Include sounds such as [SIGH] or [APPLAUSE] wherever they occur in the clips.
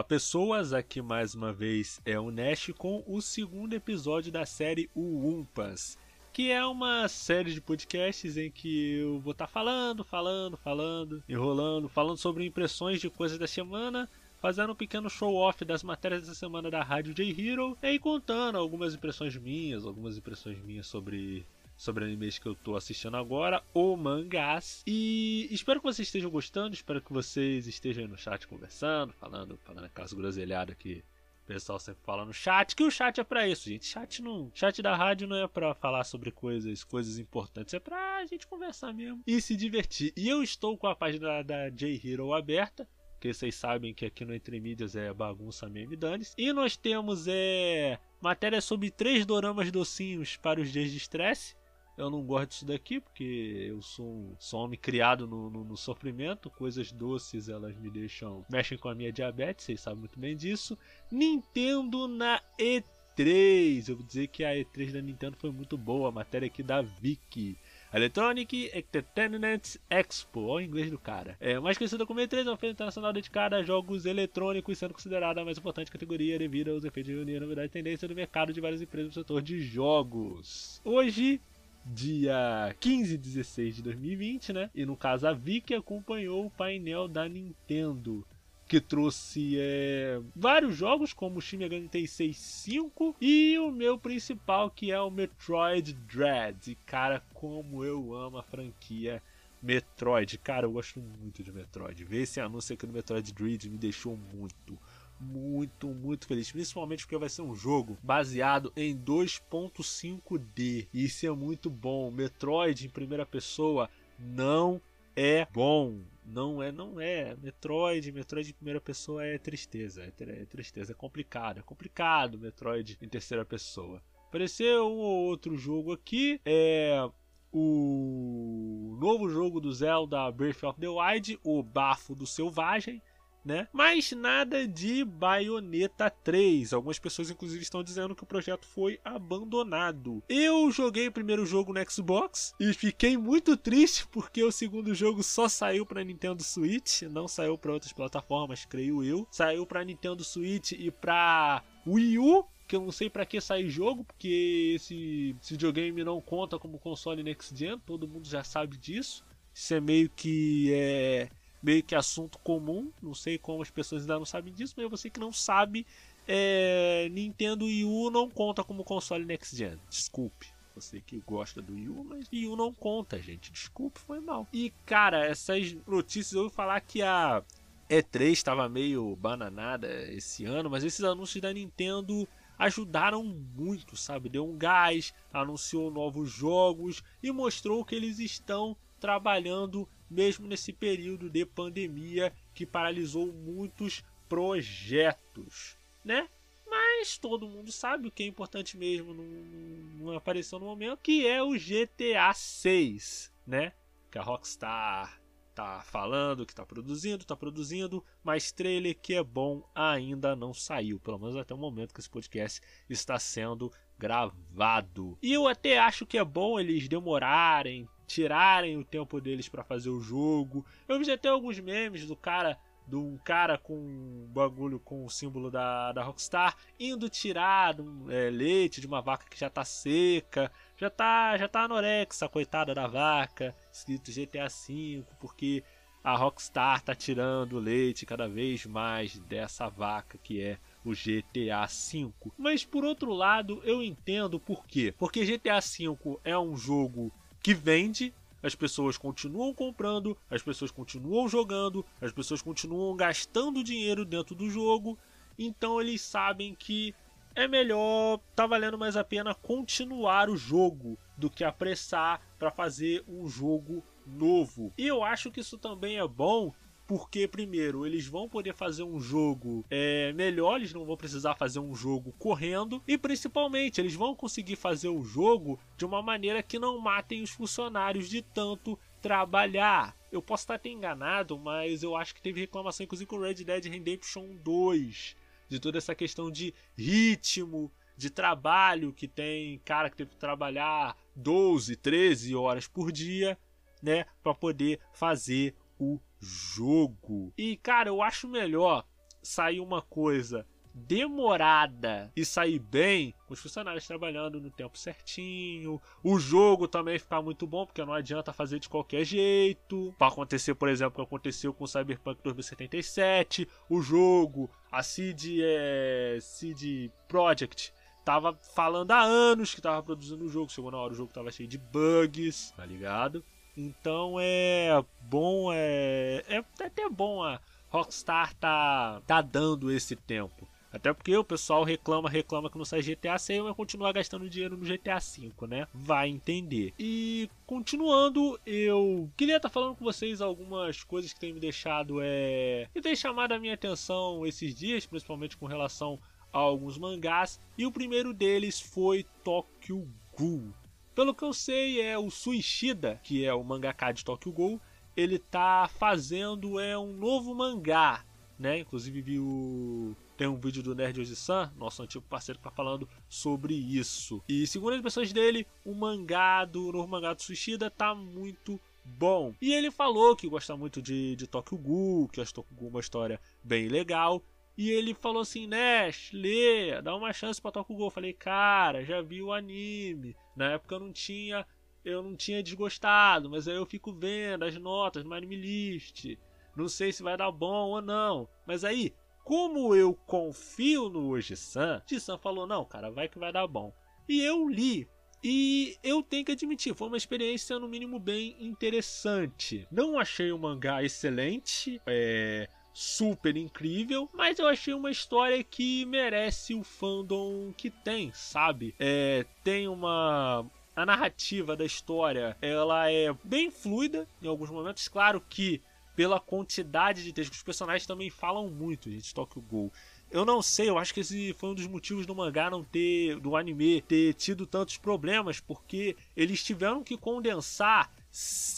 Olá pessoas, aqui mais uma vez é o Nash com o segundo episódio da série O Umpas, que é uma série de podcasts em que eu vou estar tá falando, falando, falando, enrolando, falando sobre impressões de coisas da semana, fazendo um pequeno show-off das matérias da semana da Rádio J-Hero e contando algumas impressões minhas, algumas impressões minhas sobre sobre animes que eu tô assistindo agora, ou mangás. E espero que vocês estejam gostando, espero que vocês estejam aí no chat conversando, falando, falando aquelas groselhadas que o pessoal sempre fala no chat, que o chat é para isso, gente. Chat não, chat da rádio não é para falar sobre coisas, coisas importantes, é pra gente conversar mesmo e se divertir. E eu estou com a página da J-Hero aberta, que vocês sabem que aqui no Entre Mídias é bagunça mesmo e dane -se. E nós temos é matéria sobre três doramas docinhos para os dias de estresse eu não gosto disso daqui porque eu sou um, sou um homem criado no, no, no, sofrimento. Coisas doces elas me deixam. mexem com a minha diabetes, vocês sabem muito bem disso. Nintendo na E3. Eu vou dizer que a E3 da Nintendo foi muito boa. A matéria aqui da Vicky. Electronic Entertainment Expo, olha o inglês do cara. É mais conhecida como E3, é uma feira internacional dedicada a jogos eletrônicos, sendo considerada a mais importante categoria devido aos efeitos de unir novidade e tendência do mercado de várias empresas do setor de jogos. Hoje dia 15 e 16 de 2020, né? E no caso a Vicky acompanhou o painel da Nintendo que trouxe é, vários jogos como o Shin Megami Tensei 5 e o meu principal que é o Metroid Dread. E cara, como eu amo a franquia Metroid. Cara, eu gosto muito de Metroid. Ver esse anúncio aqui do Metroid Dread me deixou muito, muito, muito feliz. Principalmente porque vai ser um jogo baseado em 2.5D. Isso é muito bom. Metroid em primeira pessoa não é bom. Não é, não é. Metroid, Metroid em primeira pessoa é tristeza. É, é tristeza, é complicado. É complicado Metroid em terceira pessoa. Apareceu um ou outro jogo aqui. É o novo jogo do Zelda Breath of the Wild, o Bafo do Selvagem né? Mas nada de Bayonetta 3. Algumas pessoas, inclusive, estão dizendo que o projeto foi abandonado. Eu joguei o primeiro jogo no Xbox e fiquei muito triste porque o segundo jogo só saiu para Nintendo Switch, não saiu para outras plataformas, creio eu. Saiu para Nintendo Switch e para Wii U que eu não sei para que sair jogo, porque esse, esse videogame não conta como console next gen, todo mundo já sabe disso. Isso é meio que é, meio que assunto comum. Não sei como as pessoas ainda não sabem disso, mas você que não sabe, é, Nintendo Wii U não conta como console next gen. Desculpe. Você que gosta do Wii U, mas Wii U não conta, gente. Desculpe, foi mal. E cara, essas notícias eu ouvi falar que a E3 estava meio bananada esse ano, mas esses anúncios da Nintendo ajudaram muito, sabe? Deu um gás, anunciou novos jogos e mostrou que eles estão trabalhando mesmo nesse período de pandemia que paralisou muitos projetos, né? Mas todo mundo sabe o que é importante mesmo, não, apareceu no momento, que é o GTA 6, né? Que a Rockstar tá falando que tá produzindo, tá produzindo, mas trailer que é bom ainda não saiu, pelo menos até o momento que esse podcast está sendo gravado. E eu até acho que é bom eles demorarem tirarem o tempo deles para fazer o jogo. Eu vi até alguns memes do cara de um cara com um bagulho com o símbolo da, da Rockstar indo tirar é, leite de uma vaca que já tá seca, já tá já tá anorexa, coitada da vaca, escrito GTA V, porque a Rockstar tá tirando leite cada vez mais dessa vaca que é o GTA V. Mas por outro lado, eu entendo por quê. Porque GTA V é um jogo que vende, as pessoas continuam comprando, as pessoas continuam jogando, as pessoas continuam gastando dinheiro dentro do jogo, então eles sabem que é melhor, tá valendo mais a pena continuar o jogo do que apressar para fazer um jogo novo. E eu acho que isso também é bom porque primeiro eles vão poder fazer um jogo é, melhor, eles não vão precisar fazer um jogo correndo e principalmente eles vão conseguir fazer o jogo de uma maneira que não matem os funcionários de tanto trabalhar. Eu posso estar até enganado, mas eu acho que teve reclamação inclusive com Red Dead Redemption 2 de toda essa questão de ritmo, de trabalho que tem cara que teve que trabalhar 12, 13 horas por dia, né, para poder fazer o jogo. E, cara, eu acho melhor sair uma coisa demorada e sair bem, com os funcionários trabalhando no tempo certinho, o jogo também ficar muito bom, porque não adianta fazer de qualquer jeito. Para acontecer, por exemplo, o que aconteceu com o Cyberpunk 2077, o jogo, a CD, é, CD Projekt tava falando há anos que tava produzindo o jogo, chegou na hora o jogo tava cheio de bugs, tá ligado? Então é bom, é, é até bom a Rockstar tá, tá dando esse tempo. Até porque o pessoal reclama, reclama que não sai GTA 6 vai continuar gastando dinheiro no GTA 5, né? Vai entender. E continuando, eu queria estar tá falando com vocês algumas coisas que têm me deixado é que tem chamado a minha atenção esses dias, principalmente com relação a alguns mangás, e o primeiro deles foi Tokyo Ghoul. Pelo que eu sei, é o Suishida, que é o mangaka de Tokyo Ghoul, ele tá fazendo é um novo mangá, né? Inclusive vi o tem um vídeo do Nerd Oji-san, nosso antigo parceiro, que tá falando sobre isso. E segundo as impressões dele, o mangá do novo mangá do Suishida tá muito bom. E ele falou que gosta muito de, de Tokyo Ghoul, que acha Tokyo Ghoul uma história bem legal. E ele falou assim, Nash, lê, dá uma chance pra Tokyo Ghoul. Eu falei, cara, já vi o anime. Na época eu não tinha, eu não tinha desgostado, mas aí eu fico vendo as notas no anime list. Não sei se vai dar bom ou não. Mas aí, como eu confio no Oji-san, Ji-san falou: não, cara, vai que vai dar bom. E eu li. E eu tenho que admitir, foi uma experiência no mínimo bem interessante. Não achei o mangá excelente, é super incrível, mas eu achei uma história que merece o fandom que tem, sabe? É, tem uma a narrativa da história ela é bem fluida em alguns momentos. Claro que pela quantidade de textos. Os personagens também falam muito, gente, Tokyo Ghoul. Eu não sei, eu acho que esse foi um dos motivos do mangá não ter, do anime, ter tido tantos problemas, porque eles tiveram que condensar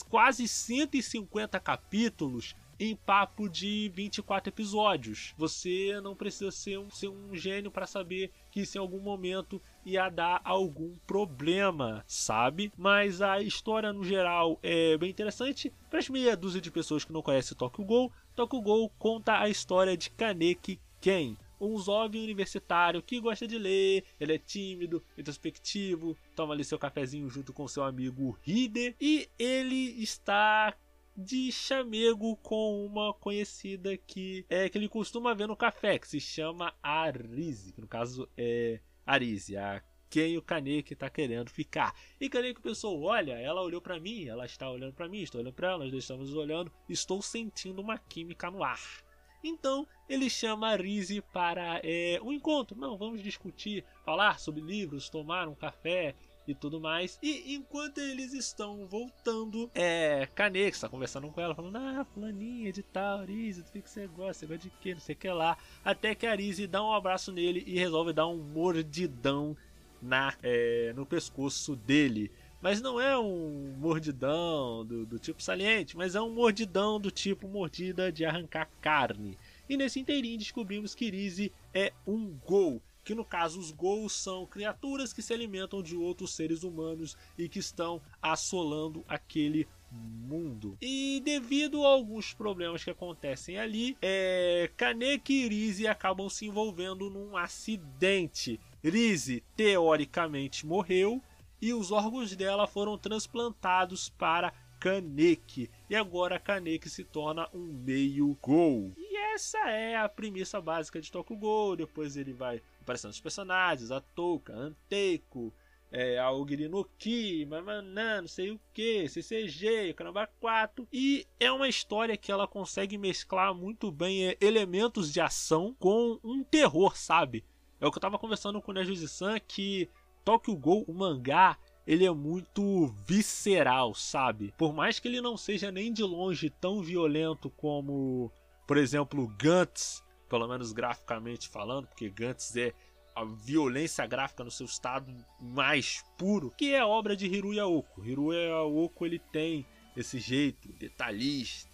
quase 150 capítulos em papo de 24 episódios. Você não precisa ser um, ser um gênio para saber que isso em algum momento ia dar algum problema, sabe? Mas a história no geral é bem interessante. Para as meia dúzia de pessoas que não conhecem Tokyo Ghoul, Tokyo Ghoul conta a história de Kaneki Ken, um jovem universitário que gosta de ler, ele é tímido, introspectivo, toma ali seu cafezinho junto com seu amigo Hide e ele está de chamego com uma conhecida que é que ele costuma ver no café, que se chama Arise, que no caso é Arise, a quem o Kaneki está querendo ficar. E Kaneki pensou: olha, ela olhou para mim, ela está olhando para mim, estou olhando para ela, nós estamos olhando, estou sentindo uma química no ar. Então ele chama a Rise para é, um encontro. Não, vamos discutir, falar sobre livros, tomar um café e tudo mais. E enquanto eles estão voltando, é. Kaneki está conversando com ela, falando: Ah, fulaninha de tal, Arise, do que você gosta? Você gosta de quê? Não sei o que lá. Até que a Arise dá um abraço nele e resolve dar um mordidão na, é, no pescoço dele. Mas não é um mordidão do, do tipo saliente, mas é um mordidão do tipo mordida de arrancar carne. E nesse inteirinho descobrimos que Rise é um gol que no caso os ghouls são criaturas que se alimentam de outros seres humanos e que estão assolando aquele mundo. E devido a alguns problemas que acontecem ali, é, Kaneki e Rizzi acabam se envolvendo num acidente. Rizzi teoricamente morreu e os órgãos dela foram transplantados para Kaneki. E agora Kaneki se torna um meio Gol. E essa é a premissa básica de Tokyo Gol. Depois ele vai aparecendo os personagens, a Touka, Anteiko, é, a Ogiri no Ki, Mamanã, não sei o que, CCG, Caramba 4. E é uma história que ela consegue mesclar muito bem é, elementos de ação com um terror, sabe? É o que eu tava conversando com o Nejuzi-san que Tokyo Ghoul, o mangá, ele é muito visceral, sabe? Por mais que ele não seja nem de longe tão violento como, por exemplo, Gantz, pelo menos graficamente falando, porque Gantz é a violência gráfica no seu estado mais puro, que é obra de Hiruya Oko. Hiruya Oko ele tem esse jeito detalhista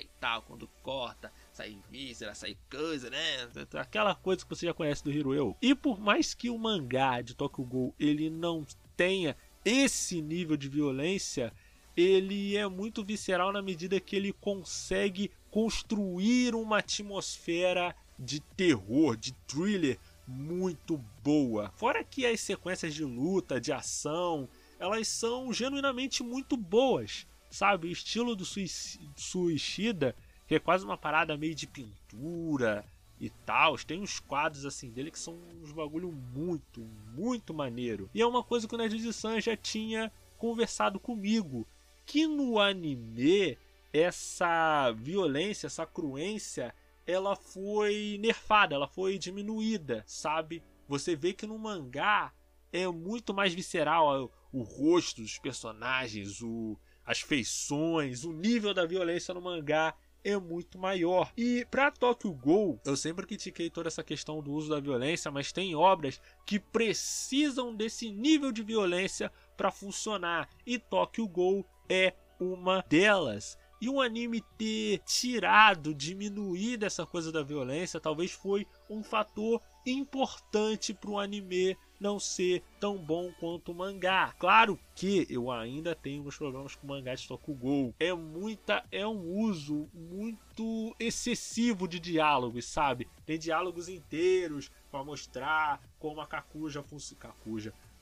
e tal, quando corta, sai víscera, sai coisa, né? Aquela coisa que você já conhece do Hiruya Oko. E por mais que o mangá de Tokyo Ghoul ele não tenha esse nível de violência, ele é muito visceral na medida que ele consegue construir uma atmosfera de terror, de thriller muito boa. Fora que as sequências de luta, de ação, elas são genuinamente muito boas, sabe? O estilo do Suicida, que é quase uma parada meio de pintura e tal, tem uns quadros assim dele que são uns bagulho muito, muito maneiro. E é uma coisa que o Nerd de San já tinha conversado comigo, que no anime essa violência, essa cruência, ela foi nerfada, ela foi diminuída, sabe? Você vê que no mangá é muito mais visceral o rosto dos personagens, o, as feições, o nível da violência no mangá é muito maior. E para Tokyo Ghoul, eu sempre critiquei toda essa questão do uso da violência, mas tem obras que precisam desse nível de violência para funcionar, e Tokyo Ghoul é uma delas. E o anime ter tirado, diminuído essa coisa da violência, talvez foi um fator importante para o anime não ser tão bom quanto o mangá. Claro que eu ainda tenho meus problemas com o mangá de Tokugou. É muita, é um uso muito excessivo de diálogos, sabe? Tem diálogos inteiros para mostrar como a Kakuja funciona,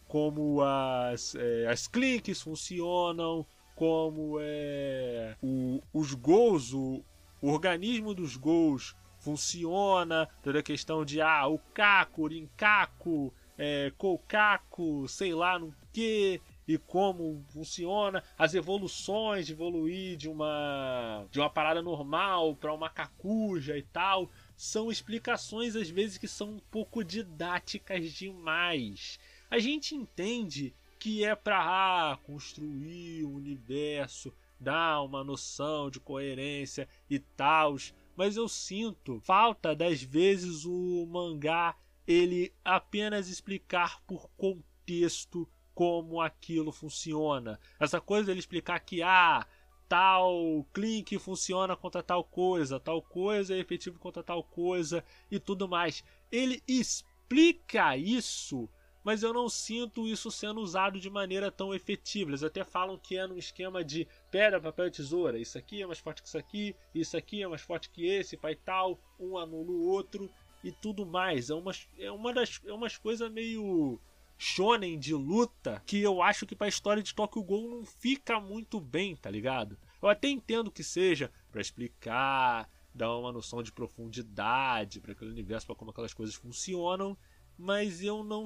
como as é, as clinks funcionam, como é o, os gols, o, o organismo dos gols funciona, toda a questão de ah, o Kaku, o Rinkaku, é, Kokaku, sei lá no que e como funciona, as evoluções de evoluir de uma de uma parada normal para uma cacuja e tal, são explicações às vezes que são um pouco didáticas demais. A gente entende que é para ah, construir o universo, dar uma noção de coerência e tal, mas eu sinto falta das vezes o mangá ele apenas explicar por contexto como aquilo funciona. Essa coisa dele explicar que ah, tal clique funciona contra tal coisa, tal coisa é efetivo contra tal coisa e tudo mais. Ele explica isso, mas eu não sinto isso sendo usado de maneira tão efetiva. Eles até falam que é num esquema de pedra, papel e tesoura. Isso aqui é mais forte que isso aqui, isso aqui é mais forte que esse, pai tal, um anula o outro e tudo mais. É, uma, é, uma das, é umas coisas meio shonen de luta que eu acho que pra história de Tokyo Ghoul não fica muito bem, tá ligado? Eu até entendo que seja para explicar, dar uma noção de profundidade para aquele universo, para como aquelas coisas funcionam, mas eu não,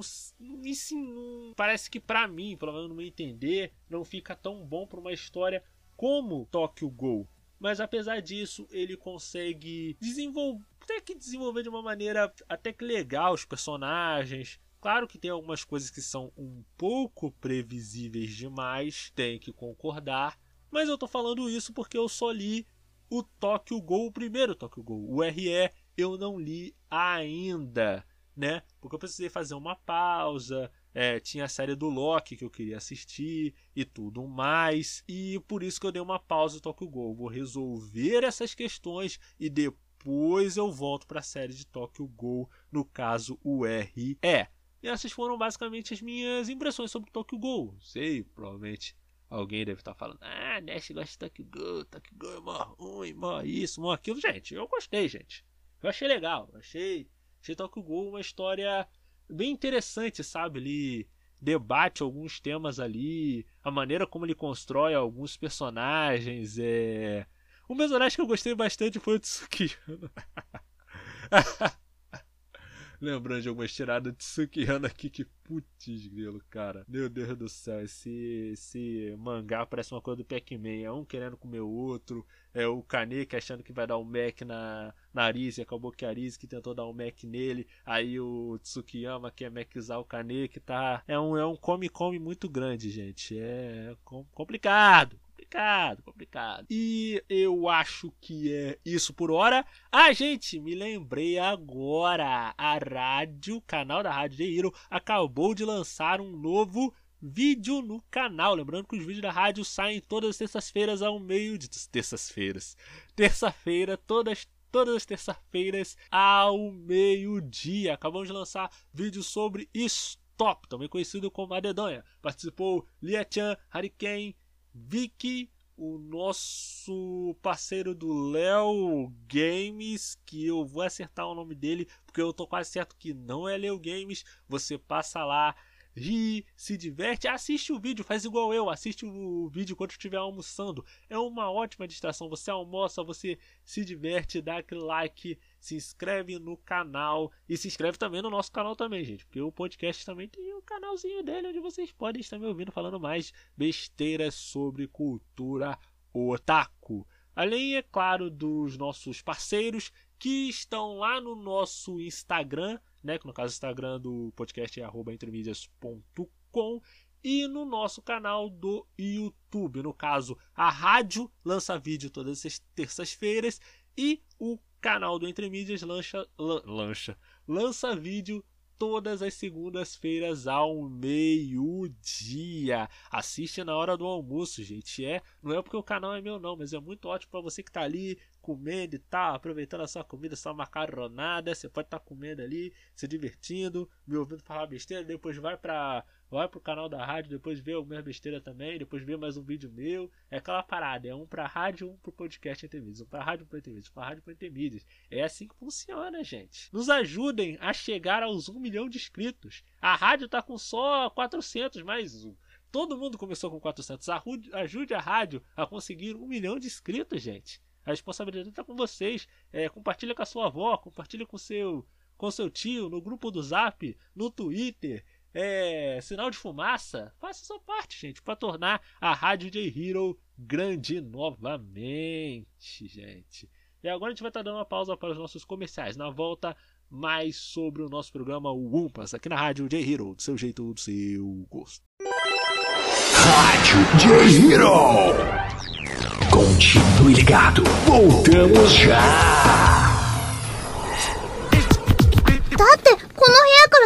isso não parece que para mim, pelo menos no meu entender, não fica tão bom para uma história como Tokyo Ghoul. Mas apesar disso, ele consegue desenvolver até que desenvolver de uma maneira até que legal os personagens. Claro que tem algumas coisas que são um pouco previsíveis demais, tem que concordar. Mas eu tô falando isso porque eu só li o Tokyo Ghoul, o primeiro Tokyo Ghoul. O RE eu não li ainda, né? Porque eu precisei fazer uma pausa. É, tinha a série do Loki que eu queria assistir e tudo mais. E por isso que eu dei uma pausa no Tokyo Ghoul. Vou resolver essas questões e depois eu volto para a série de Tokyo Ghoul, no caso o RE. E essas foram basicamente as minhas impressões sobre Tokyo Ghoul. Sei, provavelmente alguém deve estar falando: Ah, Nash gosta de Tokyo Ghoul, Tokyo Ghoul é mó ruim, mó isso, mó aquilo. Gente, eu gostei, gente. Eu achei legal. Achei, achei Tokyo Ghoul uma história bem interessante, sabe? Ele debate alguns temas ali, a maneira como ele constrói alguns personagens, é um personagem que eu gostei bastante foi o Tsukiyama. [LAUGHS] Lembrando de algumas tiradas de Tsukiyama aqui, que putz grilo, cara. Meu Deus do céu, esse, esse mangá parece uma coisa do Pac-Man. É um querendo comer o outro. É o Kaneki achando que vai dar um Mac na, nariz e acabou que a Arise que tentou dar um Mac nele. Aí o Tsukiyama quer Macizar o Kaneki, tá? É um, é um come-come muito grande, gente. É complicado complicado, complicado. E eu acho que é isso por hora. Ah, gente, me lembrei agora. A rádio, canal da Rádio The Hero, acabou de lançar um novo vídeo no canal. Lembrando que os vídeos da rádio saem todas as terças-feiras ao meio de terças-feiras. Terça-feira, todas todas as terças-feiras ao meio-dia. Acabamos de lançar vídeo sobre Stop, também conhecido como a Dedonha. Participou Lia Chan, Hurricane, Vicky, o nosso parceiro do Léo Games, que eu vou acertar o nome dele, porque eu tô quase certo que não é Léo Games. Você passa lá, ri, se diverte, assiste o vídeo, faz igual eu, assiste o vídeo enquanto estiver almoçando. É uma ótima distração. Você almoça, você se diverte, dá aquele like, se inscreve no canal e se inscreve também no nosso canal também, gente, porque o podcast também tem um canalzinho dele onde vocês podem estar me ouvindo falando mais besteiras sobre cultura otaku. Além, é claro, dos nossos parceiros que estão lá no nosso Instagram, né? Que no caso o Instagram do podcast é entremídias.com e no nosso canal do YouTube. No caso, a rádio lança vídeo todas as terças-feiras e o canal do Entremídias lancha, lancha, lança vídeo todas as segundas-feiras ao meio-dia. Assiste na hora do almoço, gente. É, não é porque o canal é meu não, mas é muito ótimo para você que tá ali comendo e tal, aproveitando a sua comida, sua macarronada, você pode estar tá comendo ali, se divertindo, me ouvindo falar besteira, depois vai para vai pro canal da rádio, depois vê alguma besteira também, depois vê mais um vídeo meu. É aquela parada, é um pra rádio, um pro podcast Intermídios, um pra rádio, um pro Intermídios, um pra rádio, pro Intermídios. É assim que funciona, gente. Nos ajudem a chegar aos 1 milhão de inscritos. A rádio tá com só 400 mais um. Todo mundo começou com 400. Ajude a rádio a conseguir um milhão de inscritos, gente. A responsabilidade está com vocês. É, compartilha com a sua avó, compartilha com seu com seu tio, no grupo do Zap, no Twitter, é, sinal de fumaça, faça sua parte, gente, para tornar a Rádio J Hero grande novamente, gente. E agora a gente vai estar tá dando uma pausa para os nossos comerciais. Na volta, mais sobre o nosso programa Wumpas, aqui na Rádio J Hero, do seu jeito, do seu gosto. Rádio J Hero. Continue ligado, voltamos já.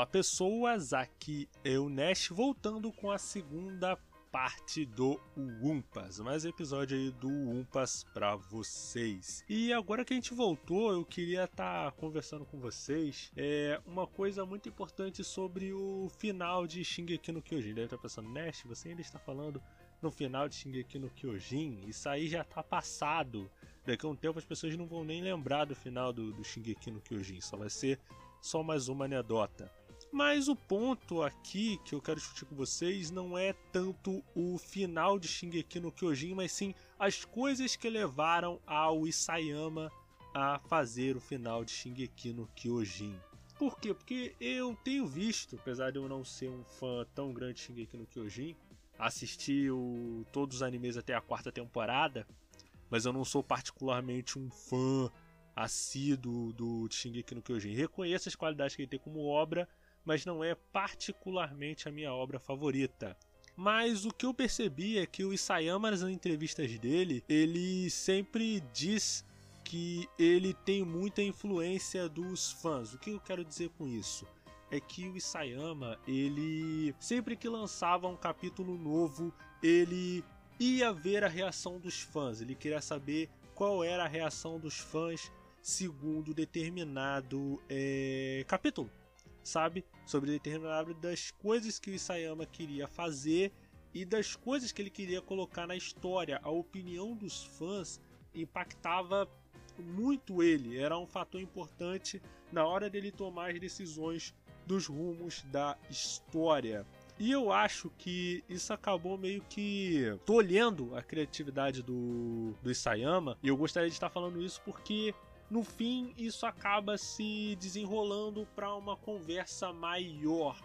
Naruto, pessoas, aqui é o Nash voltando com a segunda parte do Umpas, mais episódio aí do Umpas para vocês. E agora que a gente voltou, eu queria estar tá conversando com vocês é uma coisa muito importante sobre o final de Shingeki no Kyojin. Deve estar pensando, Nash, você ainda está falando no final de Shingeki no Kyojin? Isso aí já está passado. Daqui a um tempo as pessoas não vão nem lembrar do final do, do Shingeki no Kyojin, só vai ser só mais uma anedota. Mas o ponto aqui que eu quero discutir com vocês não é tanto o final de Shingeki no Kyojin, mas sim as coisas que levaram ao Isayama a fazer o final de Shingeki no Kyojin. Por quê? Porque eu tenho visto, apesar de eu não ser um fã tão grande de Shingeki no Kyojin, assisti o, todos os animes até a quarta temporada, mas eu não sou particularmente um fã assíduo do Shingeki no Kyojin. Reconheço as qualidades que ele tem como obra, mas não é particularmente a minha obra favorita. Mas o que eu percebi é que o Isayama nas entrevistas dele, ele sempre diz que ele tem muita influência dos fãs. O que eu quero dizer com isso? É que o Isayama, ele sempre que lançava um capítulo novo, ele ia ver a reação dos fãs. Ele queria saber qual era a reação dos fãs segundo determinado é, capítulo, sabe? Sobre determinado das coisas que o Isayama queria fazer e das coisas que ele queria colocar na história. A opinião dos fãs impactava muito ele, era um fator importante na hora dele tomar as decisões dos rumos da história. E eu acho que isso acabou meio que tolhendo a criatividade do, do Isayama. E eu gostaria de estar falando isso porque no fim isso acaba se desenrolando para uma conversa maior.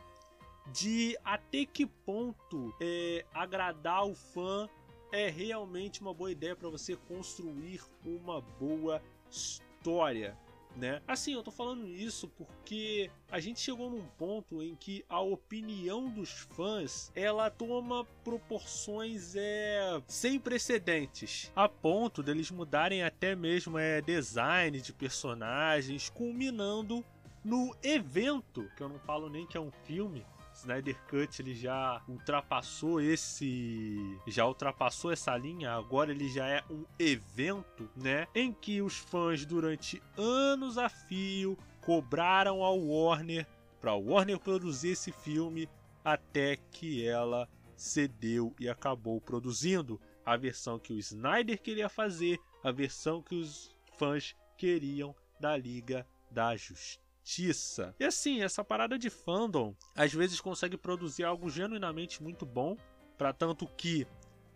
De até que ponto é, agradar o fã é realmente uma boa ideia para você construir uma boa história né? Assim, eu tô falando isso porque a gente chegou num ponto em que a opinião dos fãs ela toma proporções é, sem precedentes, a ponto deles mudarem até mesmo é, design de personagens, culminando no evento, que eu não falo nem que é um filme, Snyder Cut ele já ultrapassou esse, já ultrapassou essa linha. Agora ele já é um evento, né, em que os fãs durante anos a fio cobraram ao Warner para Warner produzir esse filme até que ela cedeu e acabou produzindo a versão que o Snyder queria fazer, a versão que os fãs queriam da Liga da Justiça justiça. E assim, essa parada de fandom às vezes consegue produzir algo genuinamente muito bom, para tanto que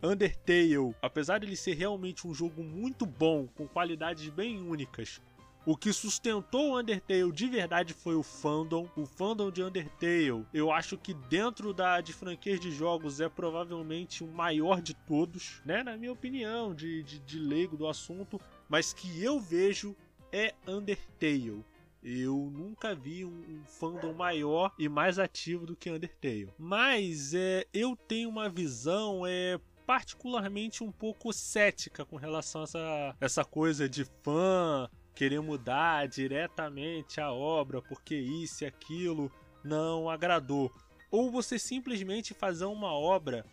Undertale, apesar de ele ser realmente um jogo muito bom, com qualidades bem únicas, o que sustentou Undertale de verdade foi o fandom. O fandom de Undertale, eu acho que dentro da de franquias de jogos é provavelmente o maior de todos, né? Na minha opinião, de, de, de leigo do assunto, mas que eu vejo é Undertale. Eu nunca vi um, fandom maior e mais ativo do que Undertale. Mas é, eu tenho uma visão é, particularmente um pouco cética com relação a essa, essa coisa de fã querer mudar diretamente a obra porque isso e aquilo não agradou. Ou você simplesmente fazer uma obra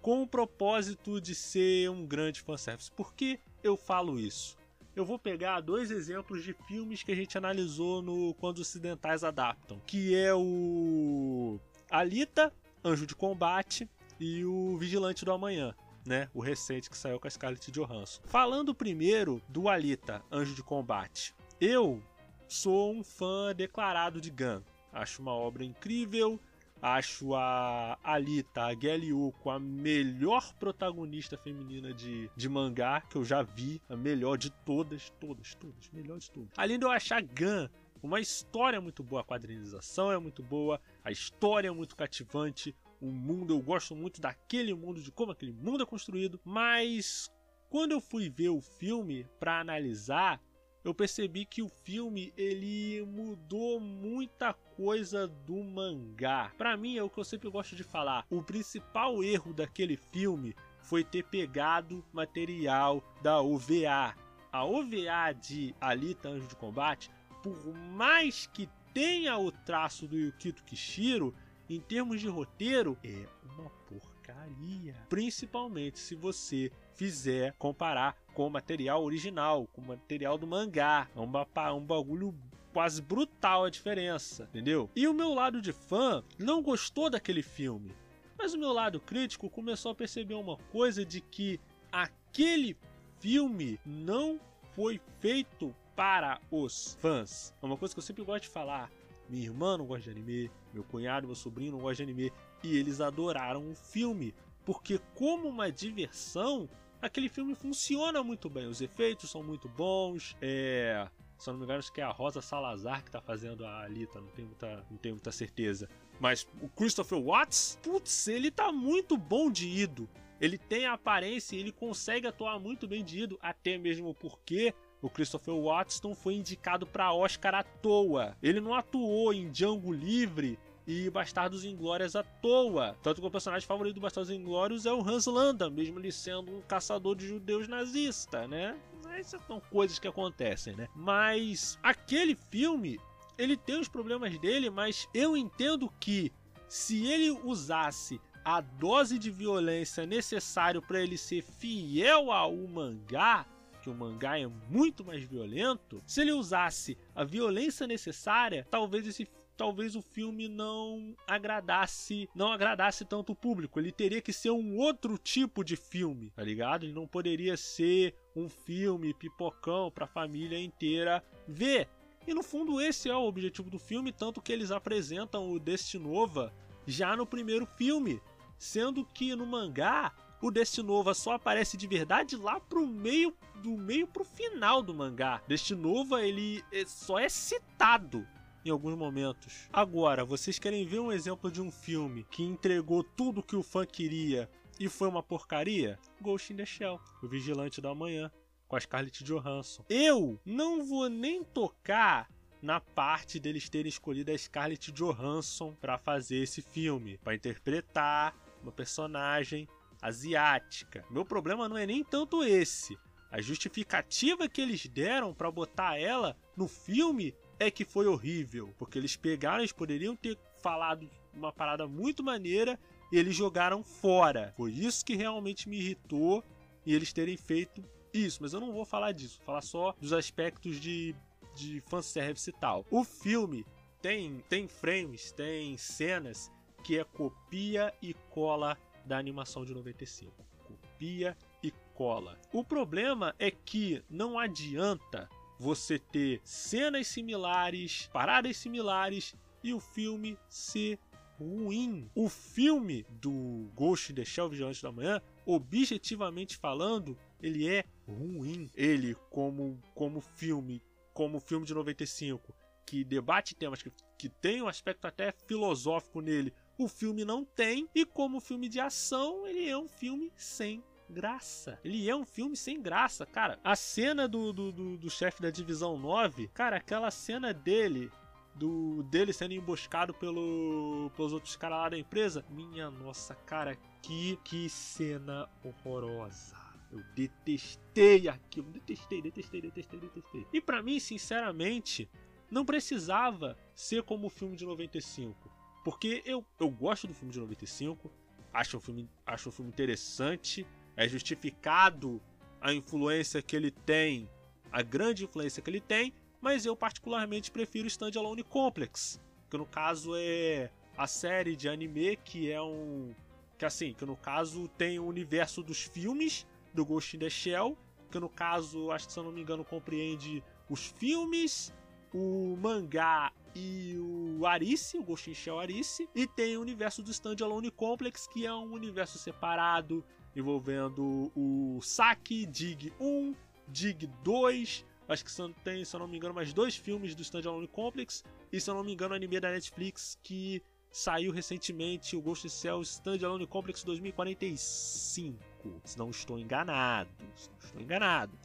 com o propósito de ser um grande fanservice. Por que eu falo isso? Eu vou pegar dois exemplos de filmes que a gente analisou no Quando Ocidentais Adaptam, que é o Alita, Anjo de Combate e o Vigilante do Amanhã. Né, o recente que saiu com a Scarlett Johansson. Falando primeiro do Alita, Anjo de Combate. Eu sou um fã declarado de Gun. Acho uma obra incrível, Acho a Alita, a Geliuko, a melhor protagonista feminina de, de mangá que eu já vi. A melhor de todas, todas, todas. Melhor de todas. Além de eu achar Gun uma história muito boa, a quadrinização é muito boa, a história é muito cativante, o mundo, eu gosto muito daquele mundo, de como aquele mundo é construído, mas quando eu fui ver o filme para analisar, eu percebi que o filme ele mudou muita coisa do mangá. Para mim é o que eu sempre gosto de falar. O principal erro daquele filme foi ter pegado material da OVA. A OVA de Alita Anjo de Combate, por mais que tenha o traço do Yukito Kishiro, em termos de roteiro, é uma porcaria. Principalmente se você fizer comparar com o material original, com o material do mangá. É uma, um bagulho quase brutal a diferença, entendeu? E o meu lado de fã não gostou daquele filme. Mas o meu lado crítico começou a perceber uma coisa de que aquele filme não foi feito para os fãs. É uma coisa que eu sempre gosto de falar. Minha irmã não gosta de anime, meu cunhado, meu sobrinho não gosta de anime, e eles adoraram o filme, porque como uma diversão, aquele filme funciona muito bem. Os efeitos são muito bons. É. Se eu não me engano, acho que é a Rosa Salazar que tá fazendo a Alita, não tenho muita, não tenho muita certeza. Mas o Christopher Watts, putz, ele tá muito bom de ido. Ele tem a aparência e ele consegue atuar muito bem de ido, até mesmo porque o Christopher Watts não foi indicado para Oscar à toa. Ele não atuou em Django Livre e Bastardos Inglórias à toa. Tanto que o personagem favorito do Bastardos Inglórios é o Hans Landa, mesmo ele sendo um caçador de judeus nazista, né? Essas são coisas que acontecem, né? Mas aquele filme, ele tem os problemas dele, mas eu entendo que se ele usasse a dose de violência necessário para ele ser fiel ao mangá, que o mangá é muito mais violento, se ele usasse a violência necessária, talvez esse talvez o filme não agradasse, não agradasse tanto o público. Ele teria que ser um outro tipo de filme, tá ligado? Ele não poderia ser um filme pipocão para a família inteira ver. E no fundo esse é o objetivo do filme, tanto que eles apresentam o Destinova já no primeiro filme, sendo que no mangá o Destinova só aparece de verdade lá pro meio do meio pro final do mangá. Destinova ele é, só é citado em alguns momentos. Agora, vocês querem ver um exemplo de um filme que entregou tudo que o fã queria e foi uma porcaria? Ghost in the Shell, O Vigilante da Manhã, com a Scarlett Johansson. Eu não vou nem tocar na parte deles terem escolhido a Scarlett Johansson para fazer esse filme, para interpretar uma personagem asiática. Meu problema não é nem tanto esse. A justificativa que eles deram para botar ela no filme é que foi horrível, porque eles pegaram, eles poderiam ter falado uma parada muito maneira e eles jogaram fora. Foi isso que realmente me irritou e eles terem feito isso, mas eu não vou falar disso, vou falar só dos aspectos de, de fanservice e tal. O filme tem, tem frames, tem cenas que é copia e cola da animação de 95. Copia e cola. O problema é que não adianta você ter cenas similares, paradas similares e o filme ser ruim. O filme do Ghost in the Shell Vigilante da Manhã, objetivamente falando, ele é ruim. Ele, como, como filme, como filme de 95, que debate temas que, que tem um aspecto até filosófico nele, o filme não tem. E como filme de ação, ele é um filme sem graça. Ele é um filme sem graça, cara. A cena do, do, do, do chefe da divisão 9, cara, aquela cena dele do dele sendo emboscado pelo, pelos outros caras lá da empresa. Minha nossa, cara, que, que cena horrorosa. Eu detestei aquilo. Detestei, detestei, detestei, detestei. E para mim, sinceramente, não precisava ser como o filme de 95. Porque eu, eu gosto do filme de 95. Acho um filme, acho um filme interessante. É justificado a influência que ele tem, a grande influência que ele tem, mas eu particularmente prefiro Standalone Complex, que no caso é a série de anime que é um que assim, que no caso tem o universo dos filmes do Ghost in the Shell, que no caso, acho que se eu não me engano, compreende os filmes, o mangá e o Arice, o Ghost in Shell Arice, e tem o universo do Standalone Complex, que é um universo separado envolvendo o Saki, Dig 1, Dig 2. Acho que tem, se eu não me engano, mais dois filmes do Standalone Complex. E se eu não me engano, o anime da Netflix que saiu recentemente, o Ghost Shell Standalone Complex 2045. Se não estou enganado. Se não estou enganado.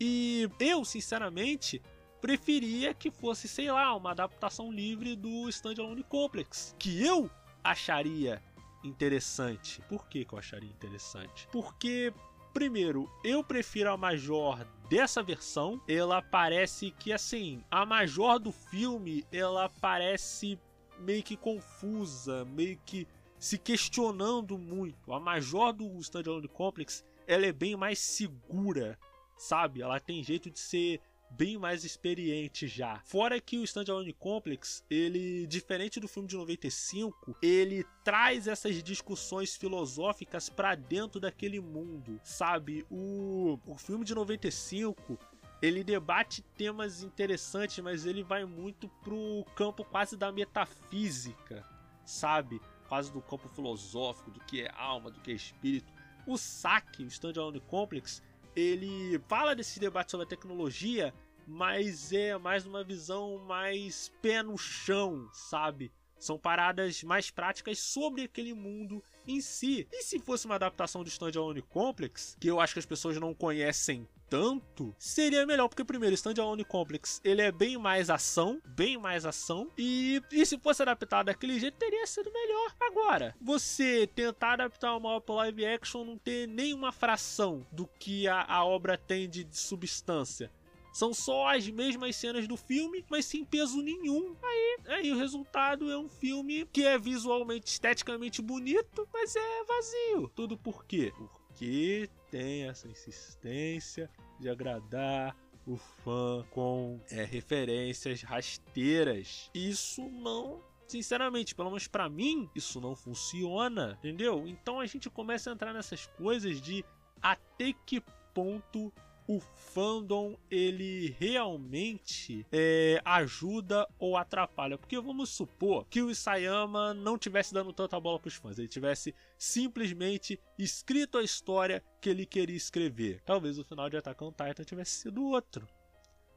E eu, sinceramente, preferia que fosse, sei lá, uma adaptação livre do Standalone Complex. Que eu acharia interessante. Por que, que eu acharia interessante? Porque Primeiro, eu prefiro a Major dessa versão. Ela parece que, assim, a Major do filme, ela parece meio que confusa, meio que se questionando muito. A Major do Standalone Complex, ela é bem mais segura, sabe? Ela tem jeito de ser bem mais experiente já. Fora que o Standalone Complex, ele, diferente do filme de 95, ele traz essas discussões filosóficas para dentro daquele mundo, sabe? O, o filme de 95 ele debate temas interessantes, mas ele vai muito pro campo quase da metafísica, sabe? Quase do campo filosófico, do que é alma, do que é espírito. O Saque, o Standalone Complex, ele fala desse debate sobre a tecnologia, mas é mais uma visão mais pé no chão, sabe? São paradas mais práticas sobre aquele mundo em si. E se fosse uma adaptação do Standalone Complex, que eu acho que as pessoas não conhecem tanto, seria melhor, porque primeiro, Standalone Complex, ele é bem mais ação, bem mais ação, e, e se fosse adaptado daquele jeito, teria sido melhor. Agora, você tentar adaptar uma obra live action não ter nenhuma fração do que a, a obra tem de, de substância. São só as mesmas cenas do filme, mas sem peso nenhum. Aí, aí o resultado é um filme que é visualmente, esteticamente bonito, mas é vazio. Tudo por quê? Porque tem essa insistência de agradar o fã com é, referências rasteiras. Isso não sinceramente, pelo menos para mim, isso não funciona, entendeu? Então a gente começa a entrar nessas coisas de até que ponto o fandom ele realmente é, ajuda ou atrapalha. Porque vamos supor que o Isayama não tivesse dando tanta bola para os fãs, ele tivesse simplesmente escrito a história que ele queria escrever. Talvez o final de Attack on Titan tivesse sido outro.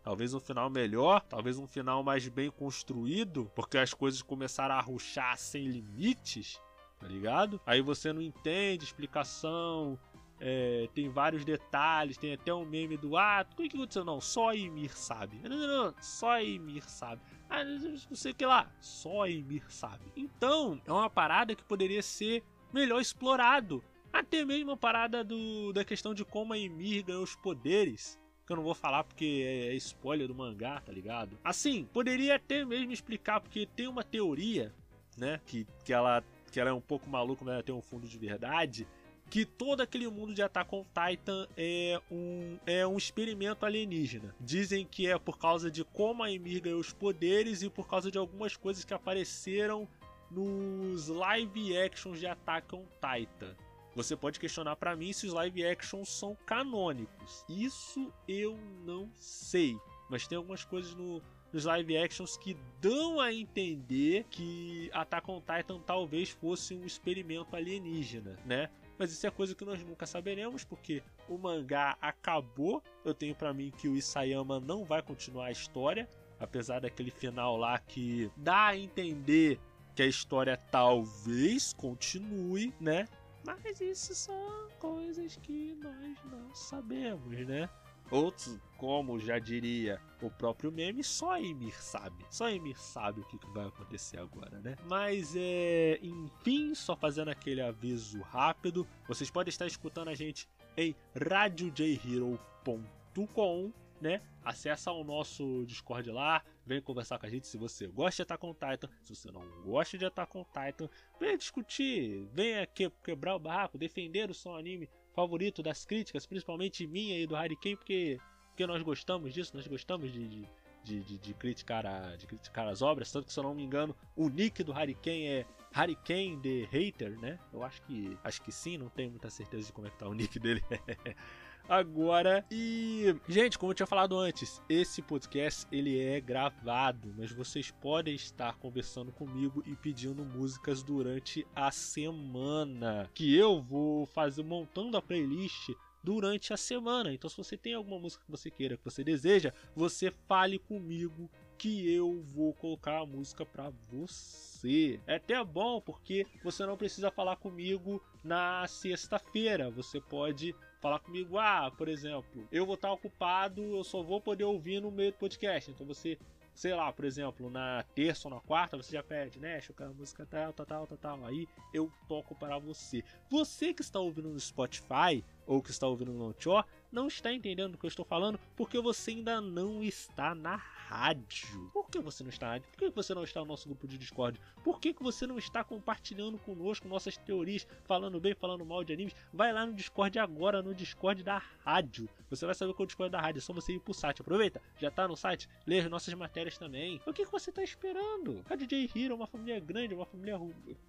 Talvez um final melhor, talvez um final mais bem construído, porque as coisas começaram a ruxar sem limites, tá ligado? Aí você não entende explicação, é, tem vários detalhes, tem até um meme do ah, o que aconteceu? Não, só Emir sabe. Não, não, não, só Emir sabe. Ah, não sei o que lá, só Emir sabe. Então, é uma parada que poderia ser melhor explorado. Até mesmo a parada do, da questão de como a Emir ganhou os poderes. Que eu não vou falar porque é, é spoiler do mangá, tá ligado? Assim, poderia até mesmo explicar, porque tem uma teoria, né? Que, que, ela, que ela é um pouco maluca, mas ela tem um fundo de verdade que todo aquele mundo de Attack on Titan é um, é um experimento alienígena. Dizem que é por causa de como a Emir ganhou os poderes e por causa de algumas coisas que apareceram nos live actions de Attack on Titan. Você pode questionar para mim se os live actions são canônicos. Isso eu não sei. Mas tem algumas coisas no, nos live actions que dão a entender que Attack on Titan talvez fosse um experimento alienígena, né? Mas isso é coisa que nós nunca saberemos, porque o mangá acabou. Eu tenho para mim que o Isayama não vai continuar a história, apesar daquele final lá que dá a entender que a história talvez continue, né? Mas isso são coisas que nós não sabemos, né? Outros, como já diria o próprio meme, só Emir sabe. Só Emir sabe o que vai acontecer agora, né? Mas é. Enfim, só fazendo aquele aviso rápido. Vocês podem estar escutando a gente em radiojhero.com né? Acessa o nosso Discord lá, vem conversar com a gente se você gosta de Attack on Titan, se você não gosta de Attack on Titan, vem discutir, venha que, quebrar o barraco, defender o seu anime favorito das críticas, principalmente minha e do Hurricane, porque, porque nós gostamos disso, nós gostamos de, de, de, de, de criticar a, de criticar as obras, tanto que se eu não me engano, o nick do Hurricane é Hurricane The Hater, né? Eu acho que acho que sim, não tenho muita certeza de como é que tá o nick dele. [LAUGHS] agora. E, gente, como eu tinha falado antes, esse podcast ele é gravado, mas vocês podem estar conversando comigo e pedindo músicas durante a semana, que eu vou fazer montando a playlist durante a semana. Então, se você tem alguma música que você queira, que você deseja, você fale comigo que eu vou colocar a música para você. É até bom porque você não precisa falar comigo na sexta-feira. Você pode falar comigo, ah, por exemplo, eu vou estar ocupado, eu só vou poder ouvir no meio do podcast. Então você sei lá, por exemplo, na terça ou na quarta, você já pede, né? Eu quero música tal, tal, tal, tal, tal. Aí eu toco para você. Você que está ouvindo no Spotify ou que está ouvindo no Tchó, não está entendendo o que eu estou falando porque você ainda não está na rádio. Por que você não está na rádio? Por que você não está no nosso grupo de Discord? Por que você não está compartilhando conosco nossas teorias, falando bem, falando mal de animes? Vai lá no Discord agora, no Discord da rádio. Você vai saber qual é o Discord da rádio, é só você ir pro site. Aproveita, já está no site, lê as nossas matérias também. O que você está esperando? A DJ Hero é uma família grande, uma família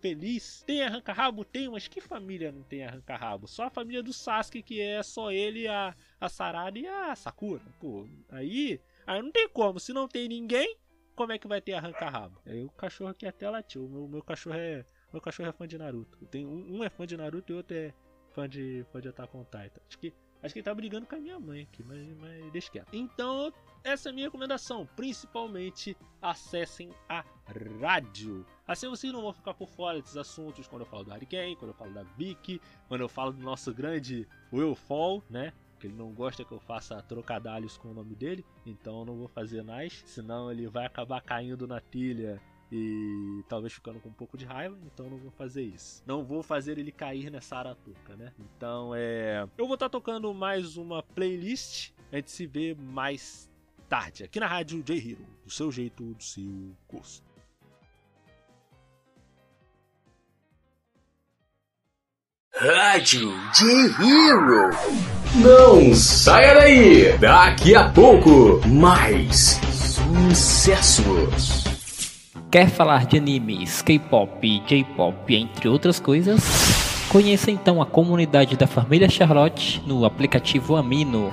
feliz. Tem arranca-rabo? Tem, mas que família não tem arranca-rabo? Só a família do Sasuke, que é só ele a a, Sarada e a Sakura. Pô, aí, aí não tem como. Se não tem ninguém, como é que vai ter arranca-rabo? Aí o cachorro aqui até latiu. Meu, meu cachorro é. Meu cachorro é fã de Naruto. Tem um, um é fã de Naruto e outro é fã de, fã de Attack on Titan. Acho que Acho que ele tá brigando com a minha mãe aqui, mas, mas deixa quieto. Então, essa é a minha recomendação. Principalmente, acessem a rádio. Assim vocês não vão ficar por fora desses assuntos quando eu falo do Hurricane, quando eu falo da Vicky, quando eu falo do nosso grande Will Fall, né? Ele não gosta que eu faça trocadalhos com o nome dele, então eu não vou fazer mais, senão ele vai acabar caindo na pilha e talvez ficando com um pouco de raiva, então não vou fazer isso. Não vou fazer ele cair nessa aratuca, né? Então é. Eu vou estar tá tocando mais uma playlist. A gente se vê mais tarde aqui na rádio J Hero, do seu jeito, do seu gosto. Rádio J Hero. Não saia daí! Daqui a pouco, mais sucessos. Quer falar de animes, K-pop, J-pop, entre outras coisas? Conheça então a comunidade da família Charlotte no aplicativo Amino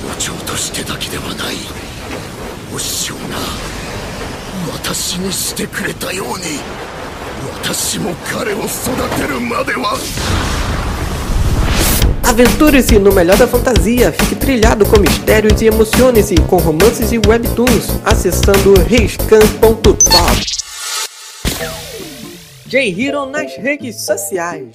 象徴としてだけではないお師匠が私にしてくれたように私も彼を育てるまでは Aventure-se no melhor da fantasia, fique trilhado com mistérios e emocione-se com romances e webtoons acessando riscan.top. J-Hero nas redes sociais.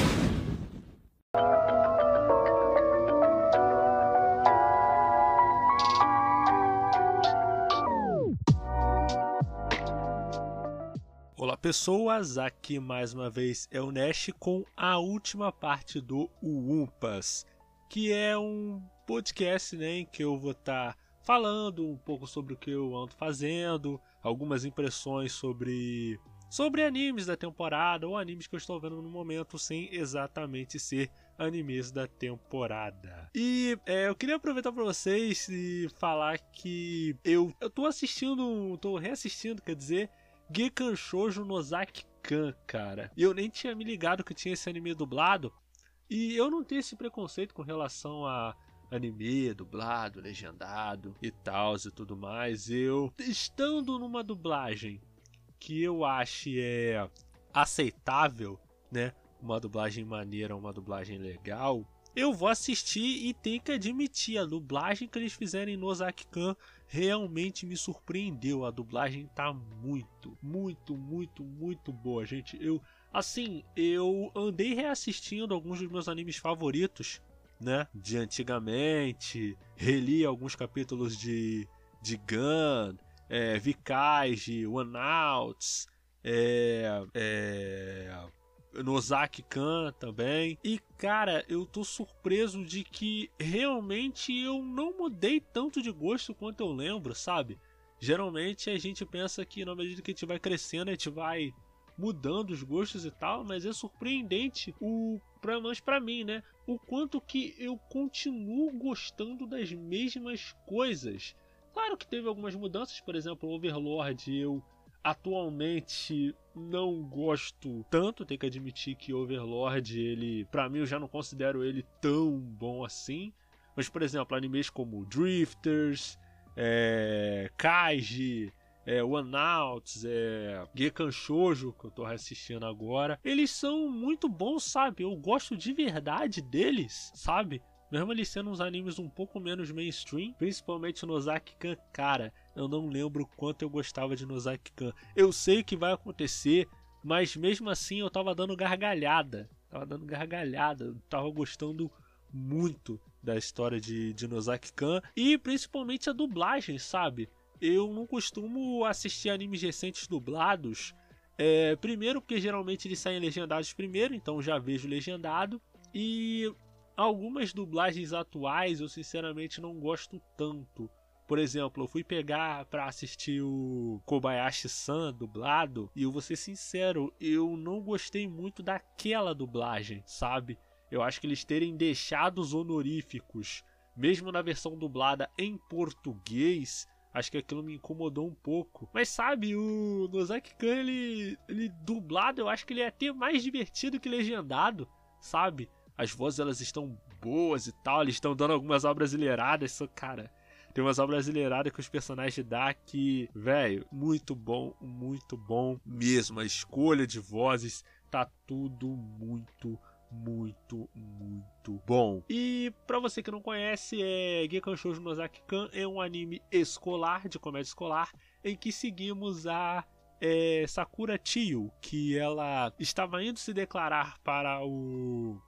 pessoas, aqui mais uma vez é o Nash com a última parte do Umpas, que é um podcast né, em que eu vou estar tá falando um pouco sobre o que eu ando fazendo, algumas impressões sobre sobre animes da temporada ou animes que eu estou vendo no momento sem exatamente ser animes da temporada. E é, eu queria aproveitar para vocês e falar que eu, eu tô assistindo, tô reassistindo, quer dizer, Gekan Shoujo Nozaki Kan, cara. E eu nem tinha me ligado que tinha esse anime dublado. E eu não tenho esse preconceito com relação a anime, dublado, legendado e tal e tudo mais. Eu, estando numa dublagem que eu ache é aceitável, né? Uma dublagem maneira, uma dublagem legal, eu vou assistir e tenho que admitir, a dublagem que eles fizeram em Nozaki Kan realmente me surpreendeu. A dublagem tá muito, muito, muito, muito boa, gente. Eu, assim, eu andei reassistindo alguns dos meus animes favoritos, né? De antigamente, reli alguns capítulos de, de Gun, é, Vikaiji, One Outs, é, é, Nozaki Kan também. E cara, eu tô surpreso de que realmente eu não mudei tanto de gosto quanto eu lembro, sabe? Geralmente a gente pensa que na medida que a gente vai crescendo, a gente vai mudando os gostos e tal, mas é surpreendente o pelo menos para mim, né? O quanto que eu continuo gostando das mesmas coisas. Claro que teve algumas mudanças, por exemplo, Overlord eu atualmente não gosto tanto, tenho que admitir que Overlord, ele, para mim eu já não considero ele tão bom assim. Mas por exemplo, animes como Drifters, é, Kaiji, é, One Outs, é, Gekan Shoujo, que eu tô assistindo agora, eles são muito bons, sabe? Eu gosto de verdade deles, sabe? Mesmo eles sendo uns animes um pouco menos mainstream, principalmente no Ozaki Kan, cara, eu não lembro quanto eu gostava de Nozaki Kan. Eu sei que vai acontecer, mas mesmo assim eu tava dando gargalhada. Tava dando gargalhada, eu tava gostando muito da história de, de Nozaki Kan e principalmente a dublagem, sabe? Eu não costumo assistir animes recentes dublados É, primeiro, porque geralmente eles saem legendados primeiro, então já vejo legendado. E algumas dublagens atuais eu sinceramente não gosto tanto. Por exemplo, eu fui pegar para assistir o Kobayashi-san dublado e eu vou ser sincero, eu não gostei muito daquela dublagem, sabe? Eu acho que eles terem deixado os honoríficos, mesmo na versão dublada em português, acho que aquilo me incomodou um pouco. Mas sabe, o Nozaki Kan, ele, ele dublado, eu acho que ele é até mais divertido que legendado, sabe? As vozes elas estão boas e tal, eles estão dando algumas obras brasileiradas, só cara, tem umas brasileiradas que os personagens dá que, velho, muito bom, muito bom mesmo. A escolha de vozes tá tudo muito muito, muito bom. E para você que não conhece, é Gekan Shoujo Nozaki-kan é um anime escolar, de comédia escolar, em que seguimos a é, Sakura Tio, que ela estava indo se declarar para o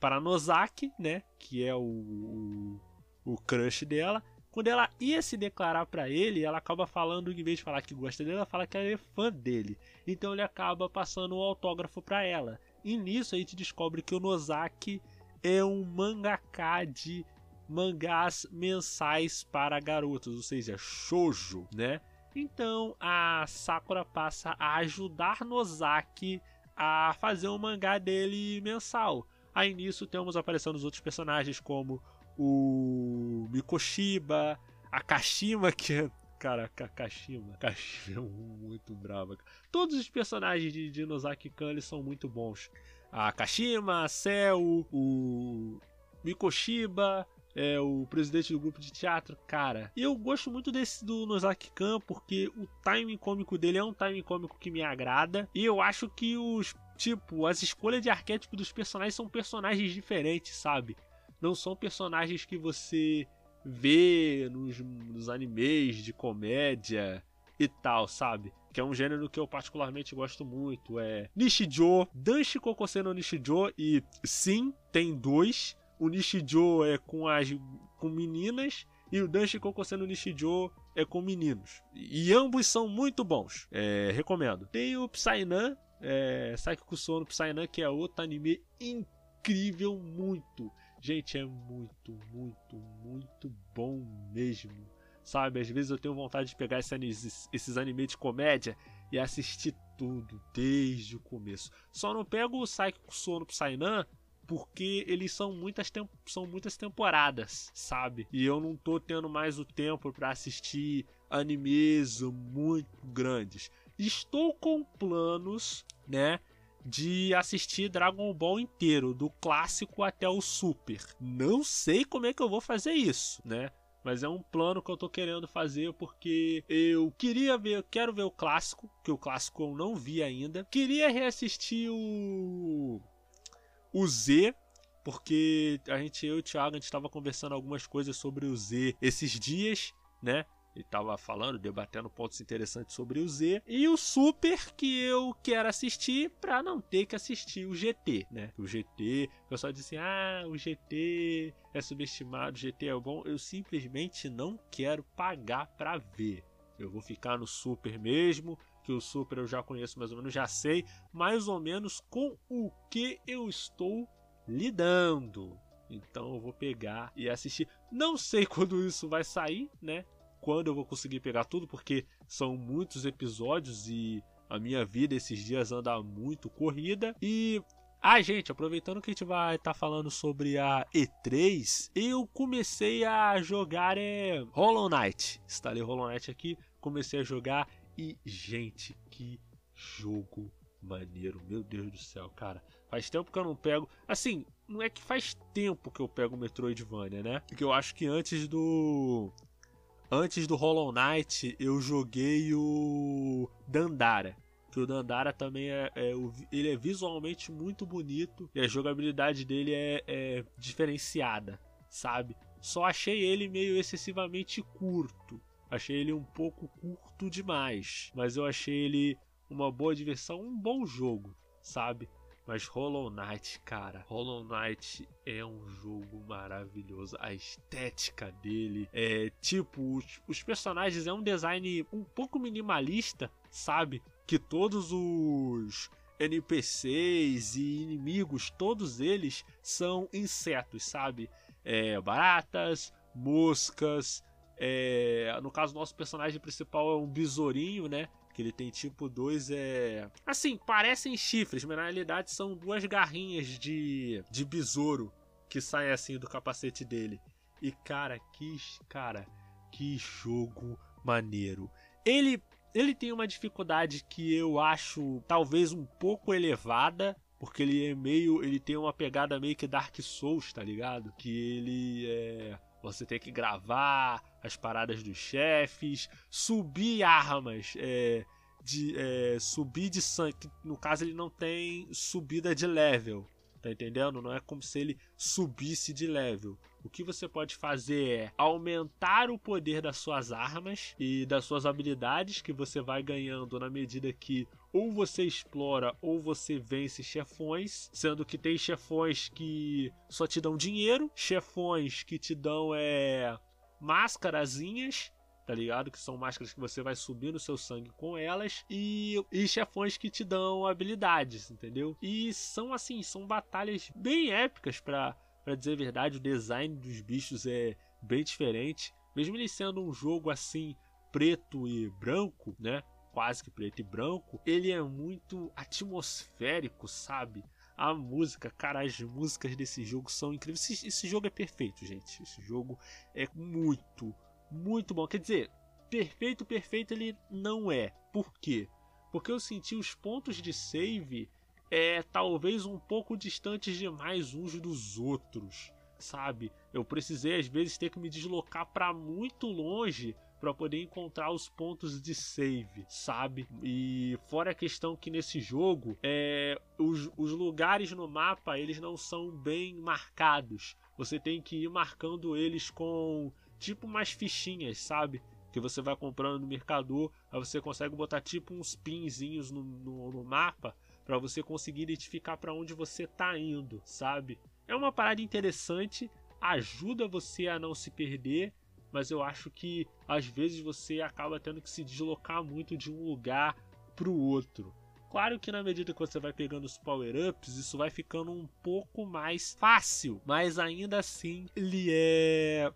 para Nozaki, né, que é o, o, o crush dela, quando ela ia se declarar para ele, ela acaba falando, em vez de falar que gosta dele, ela fala que ela é fã dele. Então ele acaba passando um autógrafo para ela. E nisso a gente descobre que o Nozaki é um mangaka de mangás mensais para garotos, ou seja, shoujo, né? Então a Sakura passa a ajudar Nozaki a fazer um mangá dele mensal. Aí nisso temos aparecendo os outros personagens como o Mikoshiba, a Kashima, que é. Cara, a Kashima. Kashima é muito brava. Todos os personagens de, de Nozaki Kan eles são muito bons. A Kashima, a Cell, o Mikoshiba, é o presidente do grupo de teatro, cara. E eu gosto muito desse do Nozaki Kan porque o timing cômico dele é um timing cômico que me agrada. E eu acho que os tipo, as escolhas de arquétipo dos personagens são personagens diferentes, sabe? Não são personagens que você vê nos, nos animes de comédia e tal, sabe? Que é um gênero que eu particularmente gosto muito. É Nishijo, Danshi Kokose no Nishijo. E sim, tem dois. O Nishijo é com as com meninas e o Danshi Kokose no Nishijo é com meninos. E ambos são muito bons. É, recomendo. Tem o Psynan, é, Saiki Kusuo no Psynan, que é outro anime incrível muito. Gente, é muito, muito, muito bom mesmo. Sabe, às vezes eu tenho vontade de pegar esses, animes de comédia e assistir tudo desde o começo. Só não pego o Psyche Sono Psynan porque eles são muitas, são muitas temporadas, sabe? E eu não tô tendo mais o tempo para assistir animes muito grandes. Estou com planos, né, de assistir Dragon Ball inteiro, do clássico até o Super. Não sei como é que eu vou fazer isso, né? Mas é um plano que eu tô querendo fazer porque eu queria ver, eu quero ver o clássico, que o clássico eu não vi ainda. Queria reassistir o o Z, porque a gente eu e o Thiago a gente estava conversando algumas coisas sobre o Z esses dias, né? Ele estava falando, debatendo pontos interessantes sobre o Z. E o Super que eu quero assistir para não ter que assistir o GT, né? O GT, o pessoal diz assim: ah, o GT é subestimado, o GT é bom. Eu simplesmente não quero pagar para ver. Eu vou ficar no Super mesmo, que o Super eu já conheço mais ou menos, já sei mais ou menos com o que eu estou lidando. Então eu vou pegar e assistir. Não sei [LAUGHS] quando isso vai sair, né? Quando eu vou conseguir pegar tudo, porque são muitos episódios e a minha vida esses dias anda muito corrida. E ah, gente, aproveitando que a gente vai estar tá falando sobre a E3, eu comecei a jogar é, Hollow Knight. Instalei Hollow Knight aqui, comecei a jogar e, gente, que jogo maneiro, meu Deus do céu, cara. Faz tempo que eu não pego. Assim, não é que faz tempo que eu pego o Metroidvania, né? Porque eu acho que antes do Antes do Hollow Knight, eu joguei o Dandara. Que o Dandara também é, é, ele é visualmente muito bonito e a jogabilidade dele é, é diferenciada, sabe? Só achei ele meio excessivamente curto. Achei ele um pouco curto demais, mas eu achei ele uma boa diversão, um bom jogo, sabe? Mas Hollow Knight, cara, Hollow Knight é um jogo maravilhoso. A estética dele é tipo, os, os personagens é um design um pouco minimalista, sabe? Que todos os NPCs e inimigos, todos eles são insetos, sabe? É, baratas, moscas. É, no caso, nosso personagem principal é um besourinho, né? Que ele tem tipo dois. É... Assim, parecem chifres, mas na realidade são duas garrinhas de, de besouro que saem assim do capacete dele. E cara, que. Cara, que jogo maneiro. Ele ele tem uma dificuldade que eu acho talvez um pouco elevada, porque ele é meio. Ele tem uma pegada meio que Dark Souls, tá ligado? Que ele é. Você tem que gravar as paradas dos chefes, subir armas, é, de, é, subir de sangue. No caso, ele não tem subida de level. Tá entendendo? Não é como se ele subisse de level. O que você pode fazer é aumentar o poder das suas armas e das suas habilidades que você vai ganhando na medida que ou você explora ou você vence chefões, sendo que tem chefões que só te dão dinheiro, chefões que te dão é máscarazinhas tá ligado? Que são máscaras que você vai subir no seu sangue com elas e, e chefões que te dão habilidades, entendeu? E são assim, são batalhas bem épicas para para dizer a verdade, o design dos bichos é bem diferente, mesmo ele sendo um jogo assim preto e branco, né? Quase que preto e branco, ele é muito atmosférico, sabe? A música, cara, as músicas desse jogo são incríveis. Esse, esse jogo é perfeito, gente. Esse jogo é muito, muito bom. Quer dizer, perfeito, perfeito ele não é. Por quê? Porque eu senti os pontos de save é talvez um pouco distantes demais uns dos outros, sabe? Eu precisei às vezes ter que me deslocar para muito longe para poder encontrar os pontos de save, sabe? E fora a questão que nesse jogo é os, os lugares no mapa eles não são bem marcados. Você tem que ir marcando eles com tipo umas fichinhas, sabe? Que você vai comprando no mercador, aí você consegue botar tipo uns pinzinhos no, no, no mapa para você conseguir identificar para onde você tá indo, sabe? É uma parada interessante, ajuda você a não se perder, mas eu acho que às vezes você acaba tendo que se deslocar muito de um lugar para o outro. Claro que na medida que você vai pegando os power-ups, isso vai ficando um pouco mais fácil, mas ainda assim ele é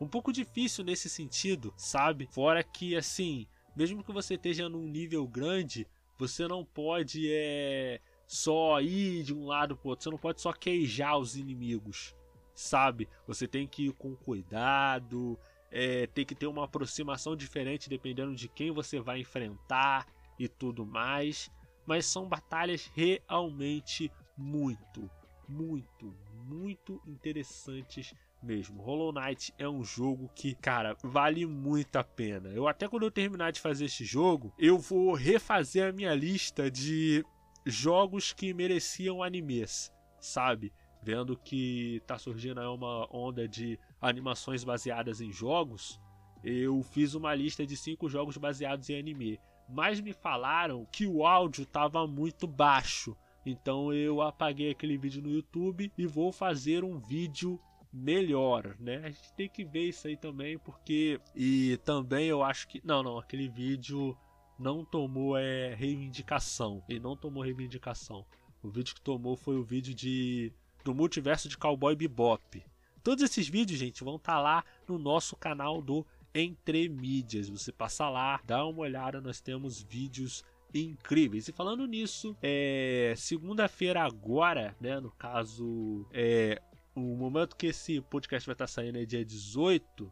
um pouco difícil nesse sentido, sabe? Fora que, assim, mesmo que você esteja num nível grande, você não pode é, só ir de um lado pro outro, você não pode só queijar os inimigos, sabe? Você tem que ir com cuidado, é, tem que ter uma aproximação diferente dependendo de quem você vai enfrentar e tudo mais. Mas são batalhas realmente muito, muito, muito interessantes mesmo. Hollow Knight é um jogo que, cara, vale muito a pena. Eu até quando eu terminar de fazer este jogo, eu vou refazer a minha lista de jogos que mereciam animes, sabe? Vendo que tá surgindo aí uma onda de animações baseadas em jogos, eu fiz uma lista de cinco jogos baseados em anime. Mas me falaram que o áudio tava muito baixo. Então eu apaguei aquele vídeo no YouTube e vou fazer um vídeo melhor, né? A gente tem que ver isso aí também, porque. E também eu acho que. Não, não, aquele vídeo não tomou é, reivindicação. Ele não tomou reivindicação. O vídeo que tomou foi o vídeo de do multiverso de Cowboy Bebop. Todos esses vídeos, gente, vão estar tá lá no nosso canal do Entre Mídias. Você passa lá, dá uma olhada, nós temos vídeos incríveis. E falando nisso, é segunda-feira agora, né, no caso, é o momento que esse podcast vai estar saindo é dia 18,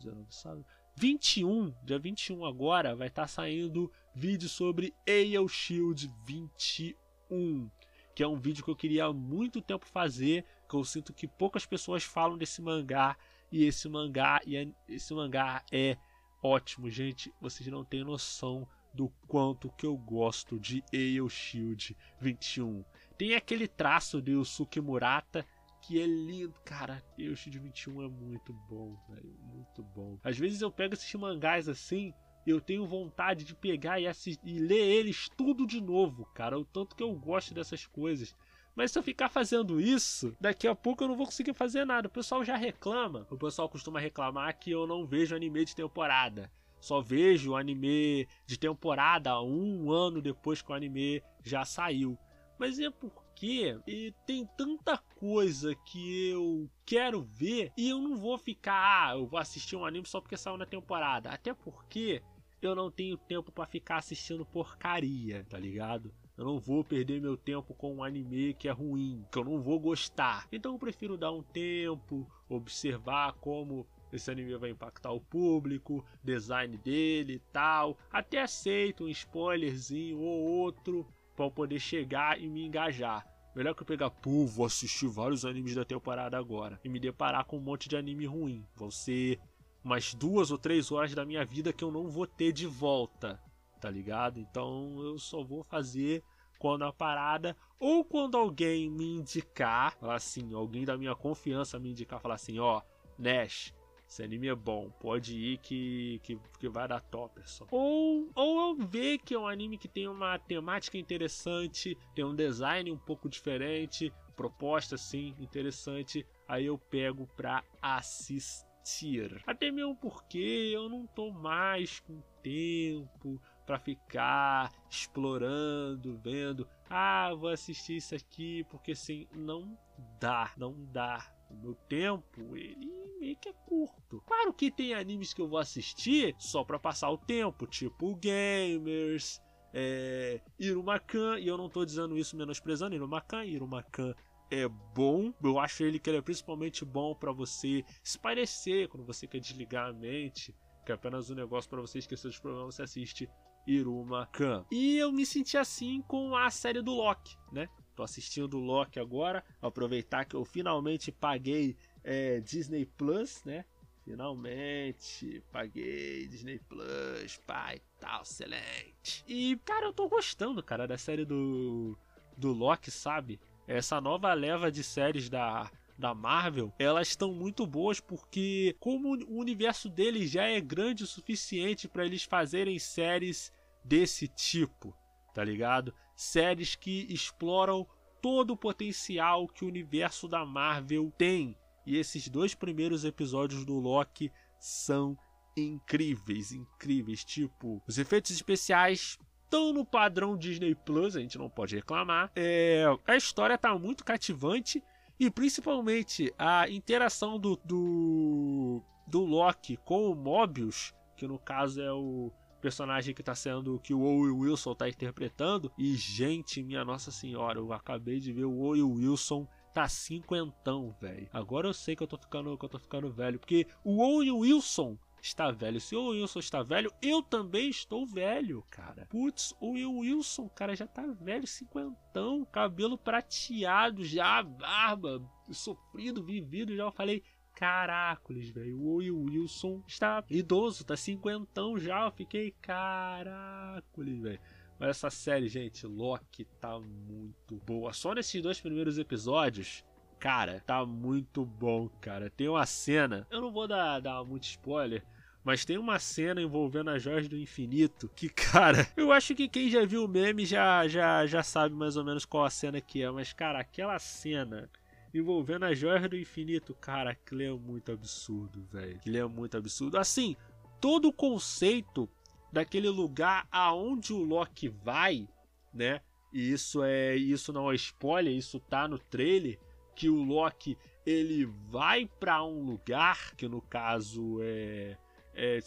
21, dia 21 agora, vai estar saindo vídeo sobre Ale Shield 21, que é um vídeo que eu queria há muito tempo fazer, que eu sinto que poucas pessoas falam desse mangá, e esse mangá, e é, esse mangá é ótimo, gente, vocês não têm noção do quanto que eu gosto de Ale Shield 21. Tem aquele traço de Yusuke Murata que é lindo. Cara, Yoshi de 21 é muito bom, velho. Muito bom. Às vezes eu pego esses mangás assim. Eu tenho vontade de pegar e, e ler eles tudo de novo, cara. O tanto que eu gosto dessas coisas. Mas se eu ficar fazendo isso, daqui a pouco eu não vou conseguir fazer nada. O pessoal já reclama. O pessoal costuma reclamar que eu não vejo anime de temporada. Só vejo anime de temporada um ano depois que o anime já saiu. Mas é porque tem tanta coisa que eu quero ver e eu não vou ficar, ah, eu vou assistir um anime só porque saiu na temporada. Até porque eu não tenho tempo para ficar assistindo porcaria, tá ligado? Eu não vou perder meu tempo com um anime que é ruim, que eu não vou gostar. Então eu prefiro dar um tempo, observar como esse anime vai impactar o público, design dele e tal. Até aceito um spoilerzinho ou outro para poder chegar e me engajar. Melhor que eu pegar, pô, vou assistir vários animes da temporada agora e me deparar com um monte de anime ruim. Vão ser umas duas ou três horas da minha vida que eu não vou ter de volta, tá ligado? Então eu só vou fazer quando a parada ou quando alguém me indicar, assim, alguém da minha confiança me indicar, falar assim, ó, Nash, esse anime é bom, pode ir que, que, que vai dar Topperson. Ou, ou eu ver que é um anime que tem uma temática interessante, tem um design um pouco diferente, proposta assim interessante, aí eu pego pra assistir. Até mesmo porque eu não tô mais com tempo para ficar explorando, vendo, ah, vou assistir isso aqui, porque assim, não dá, não dá. Meu tempo, ele meio que é curto. Claro que tem animes que eu vou assistir só para passar o tempo, tipo Gamers, é, Irumakan, e eu não tô dizendo isso menosprezando Irumakan, Irumakan é bom, eu acho ele que ele é principalmente bom para você espairecer quando você quer desligar a mente, que é apenas um negócio para você esquecer dos problemas, você assiste Iruma Khan. E eu me senti assim com a série do Loki, né? Tô assistindo o Loki agora, aproveitar que eu finalmente paguei é, Disney Plus, né? Finalmente paguei Disney Plus, pai, tal, excelente. E, cara, eu tô gostando, cara, da série do, do Loki, sabe? Essa nova leva de séries da, da Marvel, elas estão muito boas porque, como o universo deles já é grande o suficiente para eles fazerem séries desse tipo, tá ligado? Séries que exploram todo o potencial que o universo da Marvel tem e esses dois primeiros episódios do Loki são incríveis, incríveis. Tipo, os efeitos especiais estão no padrão Disney Plus, a gente não pode reclamar. É, a história tá muito cativante e principalmente a interação do, do, do Loki com o Mobius, que no caso é o personagem que tá sendo que o Owen Wilson tá interpretando. E gente, minha Nossa Senhora, eu acabei de ver o Owen Wilson tá cinquentão, velho. Agora eu sei que eu tô ficando, que eu tô ficando velho, porque o Owen Wilson está velho. Se o Wilson está velho, eu também estou velho, cara. Putz, o Wilson, cara, já tá velho, cinquentão, cabelo prateado já, barba, sofrido, vivido, já eu falei, caracoles, velho. O Wilson está idoso, tá cinquentão já. Eu fiquei, caracoles, velho. Mas essa série, gente, Loki tá muito boa. Só nesses dois primeiros episódios, cara, tá muito bom, cara. Tem uma cena, eu não vou dar, dar muito spoiler, mas tem uma cena envolvendo as joias do infinito que, [LAUGHS] cara, eu acho que quem já viu o meme já, já, já sabe mais ou menos qual a cena que é. Mas, cara, aquela cena envolvendo as joias do infinito, cara, aquilo é muito absurdo, velho. Aquilo é muito absurdo. Assim, todo o conceito daquele lugar aonde o Loki vai, né? E isso é isso não é spoiler, isso tá no trailer que o Loki ele vai para um lugar que no caso é é,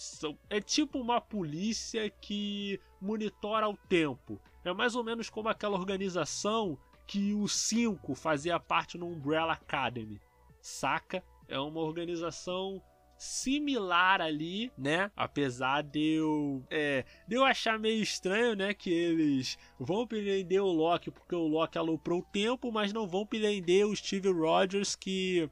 é tipo uma polícia que monitora o tempo. É mais ou menos como aquela organização que o 5 fazia parte no Umbrella Academy. Saca? É uma organização similar ali, né? Apesar de eu, é, de eu achar meio estranho, né? Que eles vão prender o Loki porque o Loki aloprou o tempo, mas não vão prender o Steve Rogers que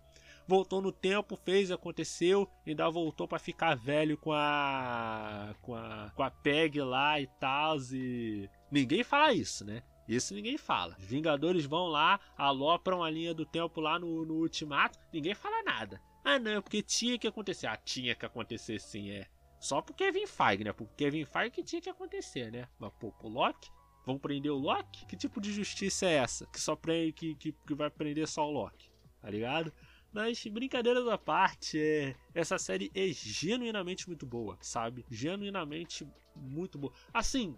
voltou no tempo, fez, aconteceu, ainda voltou para ficar velho com a com a com a Peg lá e tal e ninguém fala isso, né? Isso ninguém fala. Os Vingadores vão lá, alopram a linha do tempo lá no, no Ultimato, ninguém fala nada. Ah, não, porque tinha que acontecer. Ah, tinha que acontecer sim, é. Só pro Kevin Feige, né? Pro Kevin Feige que tinha que acontecer, né? Mas pô, pro Loki, Vão prender o Loki? Que tipo de justiça é essa? Que só prende, que, que, que vai prender só o Loki, tá ligado? Mas brincadeiras à parte, é, essa série é genuinamente muito boa, sabe? Genuinamente muito boa. Assim,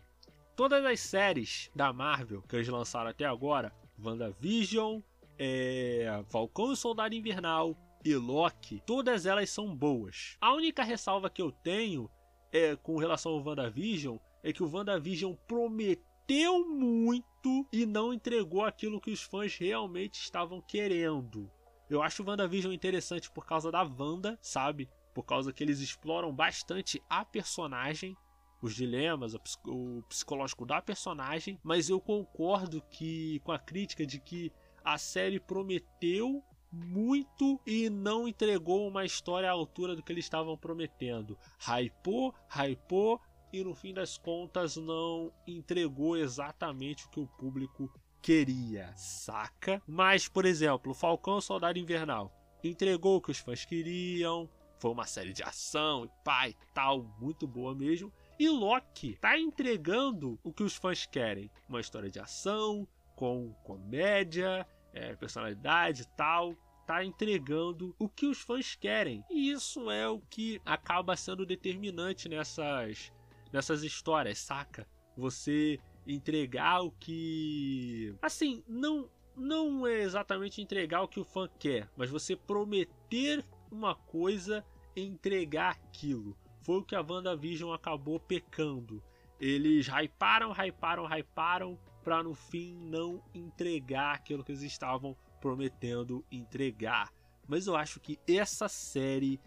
todas as séries da Marvel que eles lançaram até agora, WandaVision, é, Falcão e Soldado Invernal e Loki, todas elas são boas. A única ressalva que eu tenho é com relação ao WandaVision é que o WandaVision prometeu muito e não entregou aquilo que os fãs realmente estavam querendo. Eu acho o WandaVision interessante por causa da Wanda, sabe? Por causa que eles exploram bastante a personagem, os dilemas, o psicológico da personagem, mas eu concordo que com a crítica de que a série prometeu muito e não entregou uma história à altura do que eles estavam prometendo. Hypou, hypou e no fim das contas não entregou exatamente o que o público queria, saca? Mas, por exemplo, Falcão Soldado Invernal entregou o que os fãs queriam, foi uma série de ação e pai e tal, muito boa mesmo. E Loki tá entregando o que os fãs querem: uma história de ação, com comédia, é, personalidade e tal. Tá entregando o que os fãs querem. E isso é o que acaba sendo determinante nessas, nessas histórias, saca? Você entregar o que. Assim, não, não é exatamente entregar o que o fã quer, mas você prometer uma coisa e entregar aquilo. Foi o que a WandaVision acabou pecando. Eles hyparam, hyparam, hyparam, para no fim não entregar aquilo que eles estavam prometendo entregar. Mas eu acho que essa série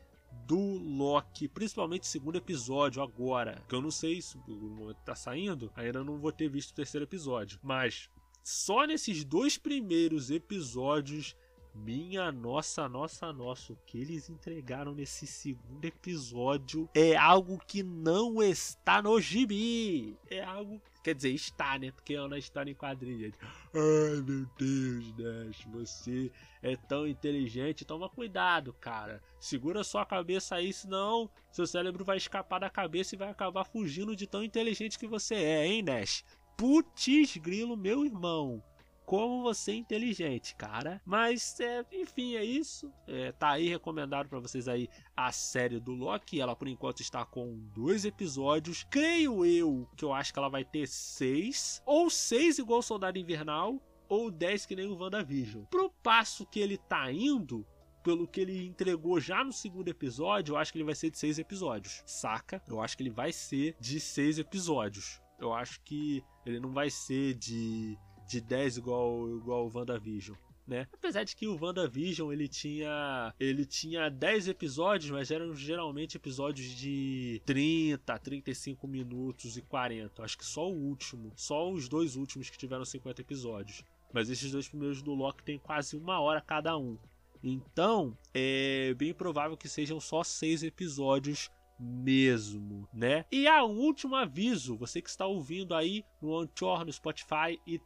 do Loki, principalmente o segundo episódio agora, que eu não sei se momento tá saindo, ainda não vou ter visto o terceiro episódio, mas só nesses dois primeiros episódios minha nossa, nossa, nossa, o que eles entregaram nesse segundo episódio é algo que não está no gibi. É algo. Quer dizer, está, né? Porque é uma história em quadrilha. Ai meu Deus, Nash, você é tão inteligente. Toma cuidado, cara. Segura sua cabeça aí, senão seu cérebro vai escapar da cabeça e vai acabar fugindo de tão inteligente que você é, hein, Nash? Putz, grilo, meu irmão como você é inteligente, cara. Mas, é, enfim, é isso. É, tá aí recomendado para vocês aí a série do Loki. Ela, por enquanto, está com dois episódios. Creio eu que eu acho que ela vai ter seis. Ou seis igual Soldado Invernal. Ou dez que nem o WandaVision. Pro passo que ele tá indo, pelo que ele entregou já no segundo episódio, eu acho que ele vai ser de seis episódios. Saca? Eu acho que ele vai ser de seis episódios. Eu acho que ele não vai ser de de 10 igual, igual o WandaVision. Né? Apesar de que o WandaVision ele tinha ele tinha 10 episódios, mas eram geralmente episódios de 30, 35 minutos e 40. Acho que só o último, só os dois últimos que tiveram 50 episódios. Mas esses dois primeiros do Loki tem quase uma hora cada um. Então, é bem provável que sejam só seis episódios mesmo, né? E há um último aviso, você que está ouvindo aí no Anchor, no Spotify e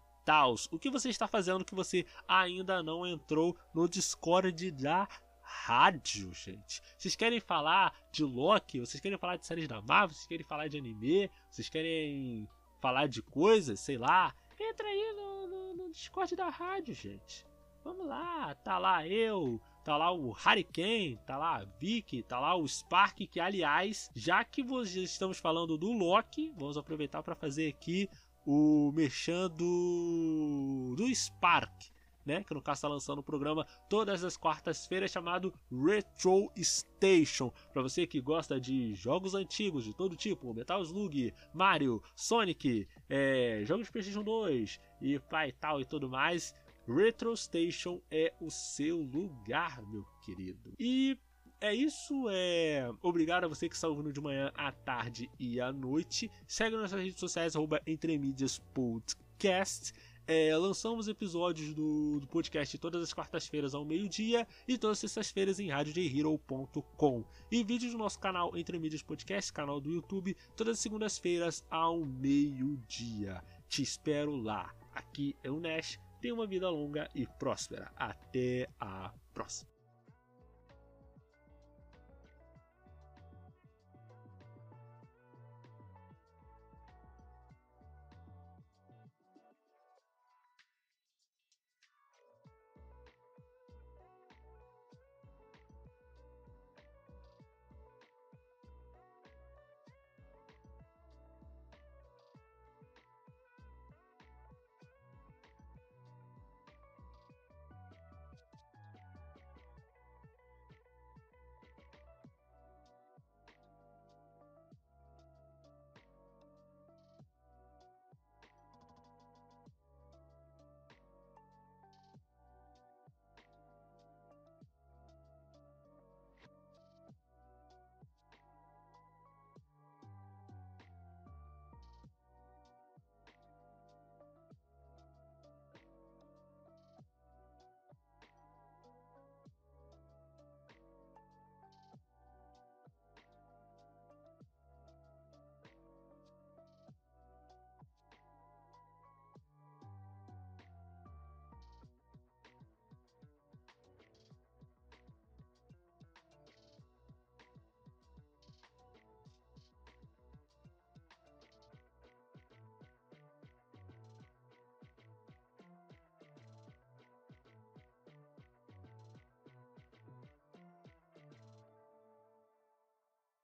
O que você está fazendo que você ainda não entrou no Discord da rádio, gente? Vocês querem falar de Loki? Vocês querem falar de séries da Marvel? Vocês querem falar de anime? Vocês querem falar de coisas? Sei lá. Entra aí no, no, no Discord da rádio, gente. Vamos lá, tá lá eu, tá lá o Hurricane, tá lá a Vicky, tá lá o Spark, que aliás, já que estamos falando do Loki, vamos aproveitar para fazer aqui o merchan do, Spark, né? Que no caso está lançando o programa todas as quartas-feiras chamado Retro Station. Para você que gosta de jogos antigos de todo tipo, Metal Slug, Mario, Sonic, é, jogos de PlayStation 2 e pai tal e tudo mais. Retro Station é o seu lugar, meu querido. E é isso, é. Obrigado a você que está ouvindo de manhã, à tarde e à noite. Segue nas redes sociais, arroba Entremídias Podcast. É, lançamos episódios do, do, podcast todas as quartas-feiras ao meio-dia e todas as sextas-feiras em radiojhero.com. E vídeos do nosso canal Entre Mídias Podcast, canal do YouTube, todas as segundas-feiras ao meio-dia. Te espero lá. Aqui é o Nash. Tenha uma vida longa e próspera. Até a próxima.